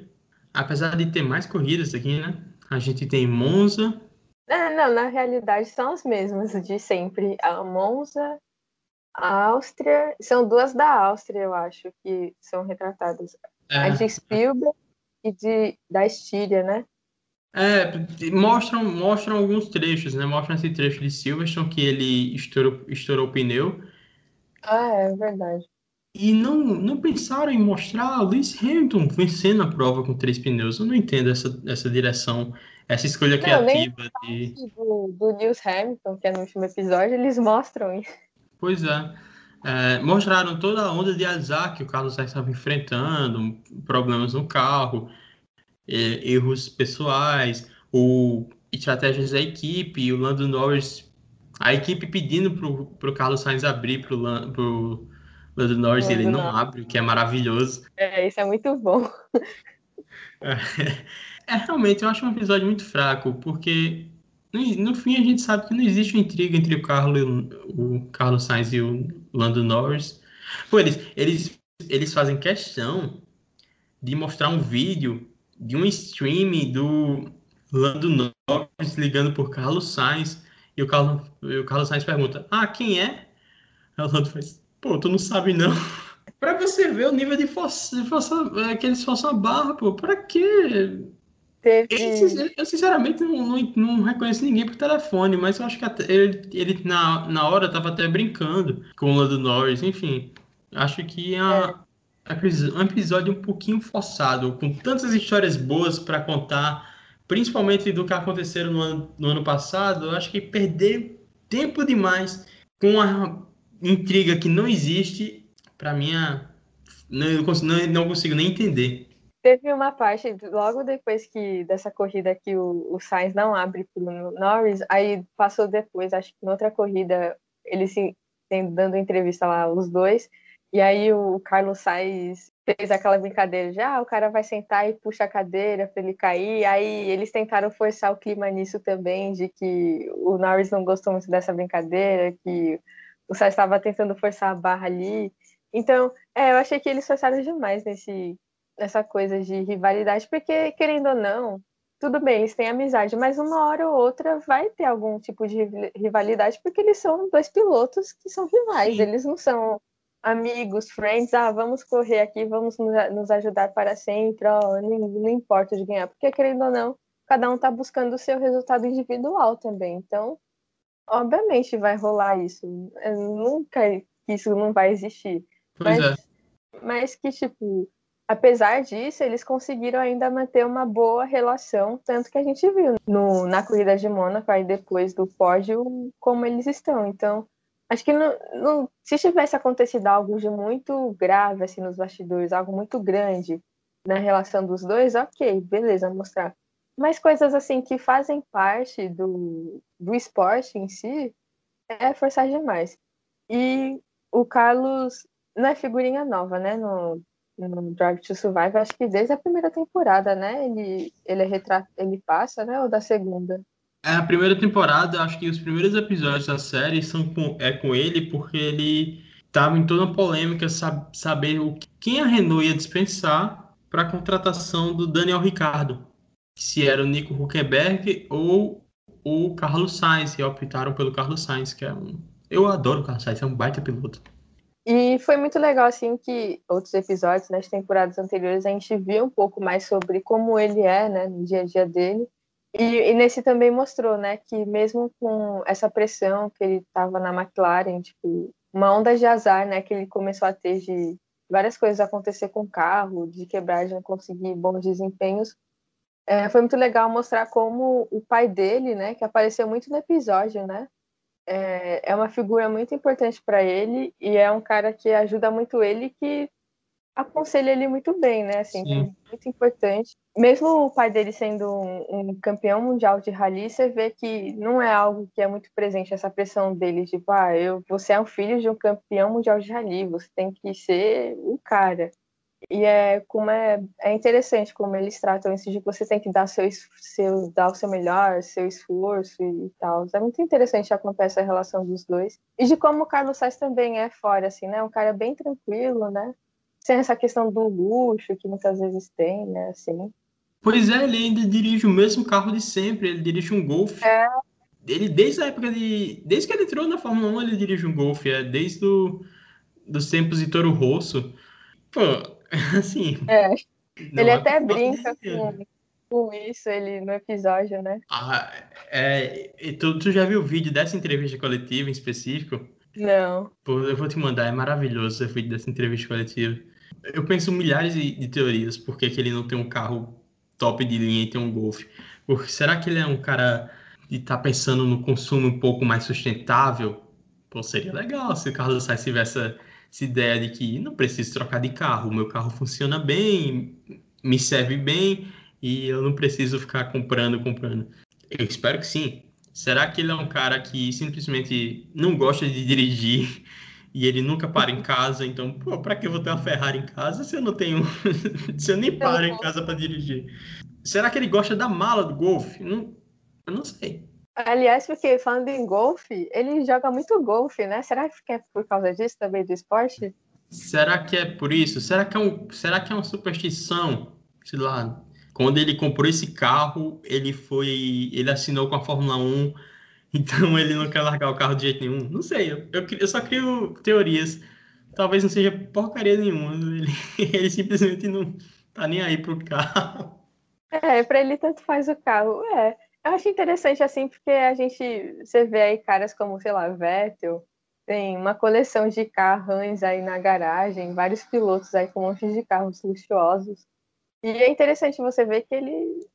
Apesar de ter mais corridas aqui, né? A gente tem Monza. É, não, na realidade são as mesmas de sempre. A Monza, Áustria, são duas da Áustria, eu acho, que são retratadas. É. A de Spielberg e de, da Estíria, né? É, mostram, mostram alguns trechos, né? Mostram esse trecho de Silverstone que ele estourou, estourou o pneu. Ah, é verdade. E não, não pensaram em mostrar o Lewis Hamilton vencendo a prova com três pneus. Eu não entendo essa, essa direção, essa escolha não, criativa. Nem de... do, do Lewis Hamilton, que é no último episódio, eles mostram isso. Pois é. é. mostraram toda a onda de azar que o Carlos Sainz estava enfrentando, problemas no carro, erros pessoais, o estratégias da equipe, o Lando Norris, a equipe pedindo para o Carlos Sainz abrir para o Lando Norris, e ele não abre, o que é maravilhoso. É, isso é muito bom. É, é, realmente, eu acho um episódio muito fraco, porque no, fim a gente sabe que não existe uma intriga entre o Carlos, o Carlos Sainz e o Lando Norris. Pô, eles, eles, eles fazem questão de mostrar um vídeo de um stream do Lando Norris ligando por Carlos Sainz e o Carlos, o Carlos Sainz pergunta: Ah, quem é? Aí o Lando faz: Pô, tu não sabe não. pra você ver o nível de força, força é, que eles forçam a barra, pô, pra quê? Teve... eu, sinceramente, não, não, não, reconheço ninguém por telefone, mas eu acho que até, ele, ele na, na hora tava até brincando com o Lando Norris, enfim. Acho que é, é. um episódio um pouquinho forçado, com tantas histórias boas para contar, principalmente do que aconteceram no ano, no ano passado. Eu acho que perder tempo demais com uma intriga que não existe, para mim, é, não, não, não consigo nem entender. Teve uma parte, logo depois que dessa corrida que o, o Sainz não abre para o Norris, aí passou depois, acho que em outra corrida, eles se dando entrevista lá, os dois, e aí o Carlos Sainz fez aquela brincadeira já, ah, o cara vai sentar e puxa a cadeira para ele cair, aí eles tentaram forçar o clima nisso também, de que o Norris não gostou muito dessa brincadeira, que o Sainz estava tentando forçar a barra ali, então, é, eu achei que eles forçaram demais nesse essa coisa de rivalidade, porque, querendo ou não, tudo bem, eles têm amizade, mas uma hora ou outra vai ter algum tipo de rivalidade, porque eles são dois pilotos que são rivais, Sim. eles não são amigos, friends, ah, vamos correr aqui, vamos nos ajudar para sempre, ó, não, não importa de ganhar, porque querendo ou não, cada um está buscando o seu resultado individual também, então, obviamente vai rolar isso, Eu nunca isso não vai existir, pois mas, é. mas que, tipo, apesar disso, eles conseguiram ainda manter uma boa relação, tanto que a gente viu no, na corrida de Mônaco, aí depois do pódio, como eles estão. Então, acho que se tivesse acontecido algo de muito grave assim nos bastidores, algo muito grande na relação dos dois, ok, beleza, mostrar. Mas coisas assim que fazem parte do, do esporte em si, é forçar demais. E o Carlos não é figurinha nova, né? No, no Drive to Survive, acho que desde a primeira temporada, né? Ele, ele, é retrat... ele passa, né? Ou da segunda? É, a primeira temporada, acho que os primeiros episódios da série são com, é com ele, porque ele estava em toda uma polêmica sab, saber o, quem a Renault ia dispensar para a contratação do Daniel Ricardo. Se era o Nico Huckenberg ou o Carlos Sainz, e optaram pelo Carlos Sainz, que é um. Eu adoro o Carlos Sainz, é um baita piloto. E foi muito legal, assim, que outros episódios, nas temporadas anteriores, a gente viu um pouco mais sobre como ele é, né, no dia a dia dele. E, e nesse também mostrou, né, que mesmo com essa pressão que ele estava na McLaren, tipo, uma onda de azar, né, que ele começou a ter de várias coisas acontecer com o carro, de quebrar, de não conseguir bons desempenhos, é, foi muito legal mostrar como o pai dele, né, que apareceu muito no episódio, né, é, é uma figura muito importante para ele e é um cara que ajuda muito ele que aconselha ele muito bem, né? Assim, muito importante. Mesmo o pai dele sendo um, um, campeão mundial de rally, você vê que não é algo que é muito presente essa pressão dele, tipo, ah, eu, você é um filho de um campeão mundial de rally, você tem que ser o cara. E é como é, é interessante como eles tratam isso de que você tem que dar seu, seu dar o seu melhor, seu esforço e tal. É muito interessante acontece a relação dos dois. E de como o Carlos Sainz também é fora, assim, né? Um cara bem tranquilo, né? Sem essa questão do luxo que muitas vezes tem, né? Assim. Pois é, ele ainda dirige o mesmo carro de sempre, ele dirige um Golf. É. Ele, desde a época de. Desde que ele entrou na Fórmula 1, ele dirige um Golf, é desde do, dos tempos de Toro Rosso. Pô, Assim. É. Ele até brinca com, com isso ele no episódio, né? Ah, é, e tu, tu já viu o vídeo dessa entrevista coletiva em específico? Não. Pô, eu vou te mandar, é maravilhoso esse vídeo dessa entrevista coletiva. Eu penso milhares de, de teorias por que ele não tem um carro top de linha e tem um Golf. Porque será que ele é um cara que tá pensando no consumo um pouco mais sustentável? Pô, seria legal se o Carlos Sainz tivesse essa ideia de que não preciso trocar de carro, o meu carro funciona bem, me serve bem e eu não preciso ficar comprando, comprando. Eu espero que sim. Será que ele é um cara que simplesmente não gosta de dirigir e ele nunca para em casa? Então, pô, para que eu vou ter uma Ferrari em casa se eu não tenho, se eu nem paro em casa para dirigir? Será que ele gosta da mala do Golf? Não, eu não sei. Aliás, porque falando em golfe, ele joga muito golfe, né? Será que é por causa disso também do esporte? Será que é por isso? Será que é, um, será que é uma superstição? Sei lá. Quando ele comprou esse carro, ele foi. ele assinou com a Fórmula 1, então ele não quer largar o carro de jeito nenhum. Não sei, eu, eu, eu só crio teorias. Talvez não seja porcaria nenhuma. Ele, ele simplesmente não tá nem aí pro carro. É, pra ele tanto faz o carro. É. Eu acho interessante, assim, porque a gente, você vê aí caras como, sei lá, Vettel, tem uma coleção de carrões aí na garagem, vários pilotos aí com um monte de carros luxuosos. E é interessante você ver que ele,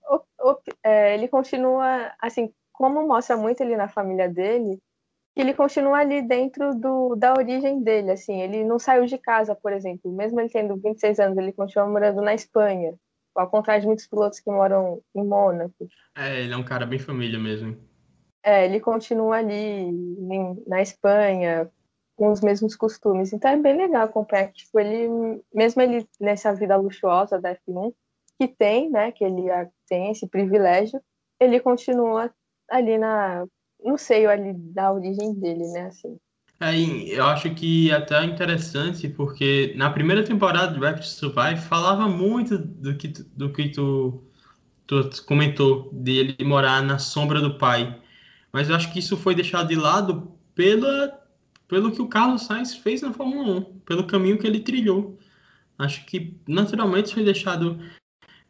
é, ele continua, assim, como mostra muito ele na família dele, que ele continua ali dentro do, da origem dele, assim, ele não saiu de casa, por exemplo, mesmo ele tendo 26 anos, ele continua morando na Espanha, ao contrário de muitos pilotos que moram em Mônaco. É, ele é um cara bem família mesmo. É, ele continua ali na Espanha com os mesmos costumes. Então é bem legal acompanhar tipo, ele, mesmo ele nessa vida luxuosa da F1, que tem, né, que ele tem esse privilégio, ele continua ali na, no seio ali da origem dele, né, assim. É, eu acho que é até interessante, porque na primeira temporada do Rapid Survive falava muito do que, tu, do que tu, tu comentou dele morar na sombra do pai. Mas eu acho que isso foi deixado de lado pela, pelo que o Carlos Sainz fez na Fórmula 1, pelo caminho que ele trilhou. Acho que naturalmente foi deixado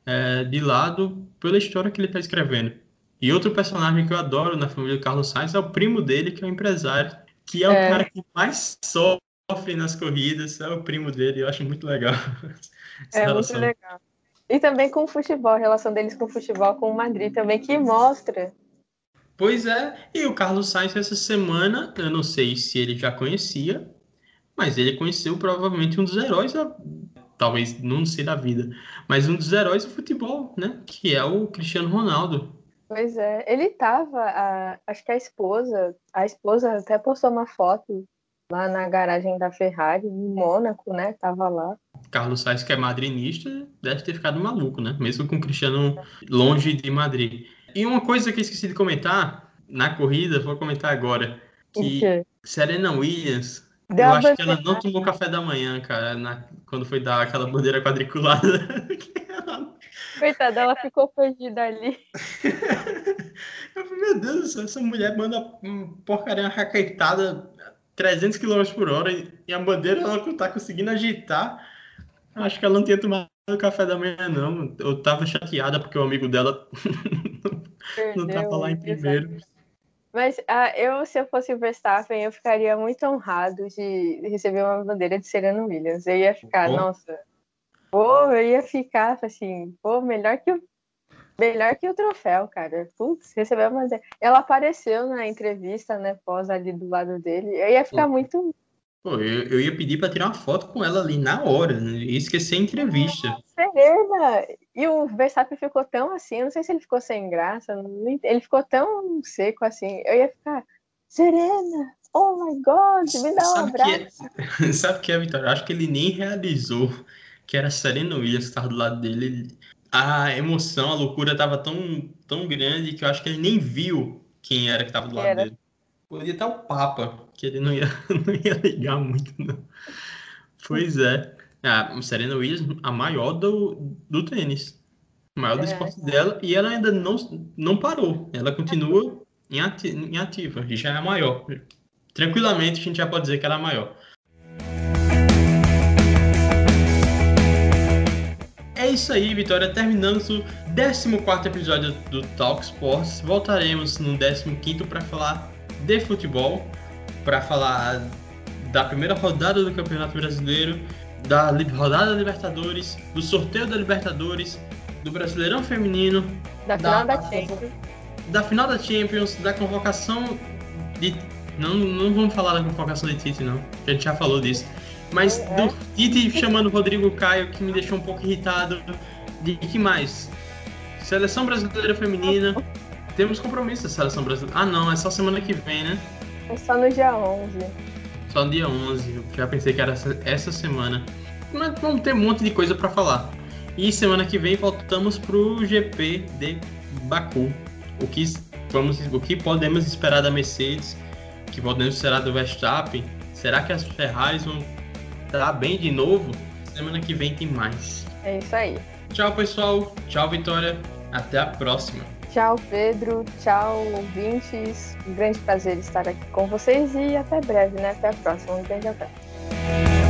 é, de lado pela história que ele está escrevendo. E outro personagem que eu adoro na família do Carlos Sainz é o primo dele, que é o empresário, que é, é. o cara que mais sofre nas corridas, é o primo dele, eu acho muito legal. é relação. muito legal. E também com o futebol, a relação deles com o futebol, com o Madrid também, que mostra. Pois é, e o Carlos Sainz essa semana, eu não sei se ele já conhecia, mas ele conheceu provavelmente um dos heróis, da, talvez não sei da vida, mas um dos heróis do futebol, né? Que é o Cristiano Ronaldo. Pois é, ele tava, a, acho que a esposa, a esposa até postou uma foto lá na garagem da Ferrari, em Mônaco, né? Tava lá. Carlos Sainz, que é madrinista, deve ter ficado maluco, né? Mesmo com o Cristiano longe de Madrid. E uma coisa que eu esqueci de comentar na corrida, vou comentar agora. Que Serena Williams, Deu eu acho que ela não tomou café da manhã, cara, na, quando foi dar aquela bandeira quadriculada. Coitada, ela ficou perdida ali. eu falei, meu Deus do céu, essa mulher manda porcaria raquetada 300 km por hora e a bandeira ela tá conseguindo agitar. Acho que ela não tinha tomado café da manhã, não. Eu tava chateada porque o amigo dela não tava lá em primeiro. Mas ah, eu, se eu fosse o Verstappen, eu ficaria muito honrado de receber uma bandeira de Serena Williams. Eu ia ficar, nossa, pô, eu ia ficar assim, pô, melhor que o melhor que o troféu, cara. Putz, recebeu uma. Ela apareceu na entrevista, né, pós ali do lado dele. Eu ia ficar muito Pô, eu, eu ia pedir para tirar uma foto com ela ali na hora, né? e esquecer a entrevista. Serena! E o Verstappen ficou tão assim, eu não sei se ele ficou sem graça, ele ficou tão seco assim. Eu ia ficar, Serena, oh my God, me dá um Sabe abraço. Que é... Sabe o que é, Vitória? Acho que ele nem realizou que era Serena Williams que estava do lado dele. A emoção, a loucura estava tão, tão grande que eu acho que ele nem viu quem era que estava do lado era. dele. Podia estar o Papa, que ele não ia, não ia ligar muito, não. Pois é. A Serena Williams, a maior do, do tênis. A maior do é. esporte dela. E ela ainda não, não parou. Ela continua em, ati em ativa. E já é a maior. Tranquilamente a gente já pode dizer que ela é a maior. É isso aí, Vitória. Terminamos o 14 episódio do Talk Sports. Voltaremos no 15 para falar de futebol para falar da primeira rodada do Campeonato Brasileiro, da rodada da Libertadores, do sorteio da Libertadores, do Brasileirão Feminino, da final da, da Champions, da final da Champions, da convocação de não, não vamos falar da convocação de Tite não, a gente já falou disso. Mas é. do Tite chamando o Rodrigo Caio, que me deixou um pouco irritado. De que mais? Seleção Brasileira Feminina. Temos compromisso da Seleção Brasileira. Ah, não, é só semana que vem, né? É só no dia 11. Só no dia 11. Eu já pensei que era essa semana. Mas vamos ter um monte de coisa para falar. E semana que vem voltamos pro GP de Baku. O que, vamos, o que podemos esperar da Mercedes? O que podemos esperar do Verstappen? Será que as Ferraris vão estar bem de novo? Semana que vem tem mais. É isso aí. Tchau, pessoal. Tchau, Vitória. Até a próxima. Tchau, Pedro. Tchau, ouvintes. Um grande prazer estar aqui com vocês e até breve, né? Até a próxima. Um grande abraço.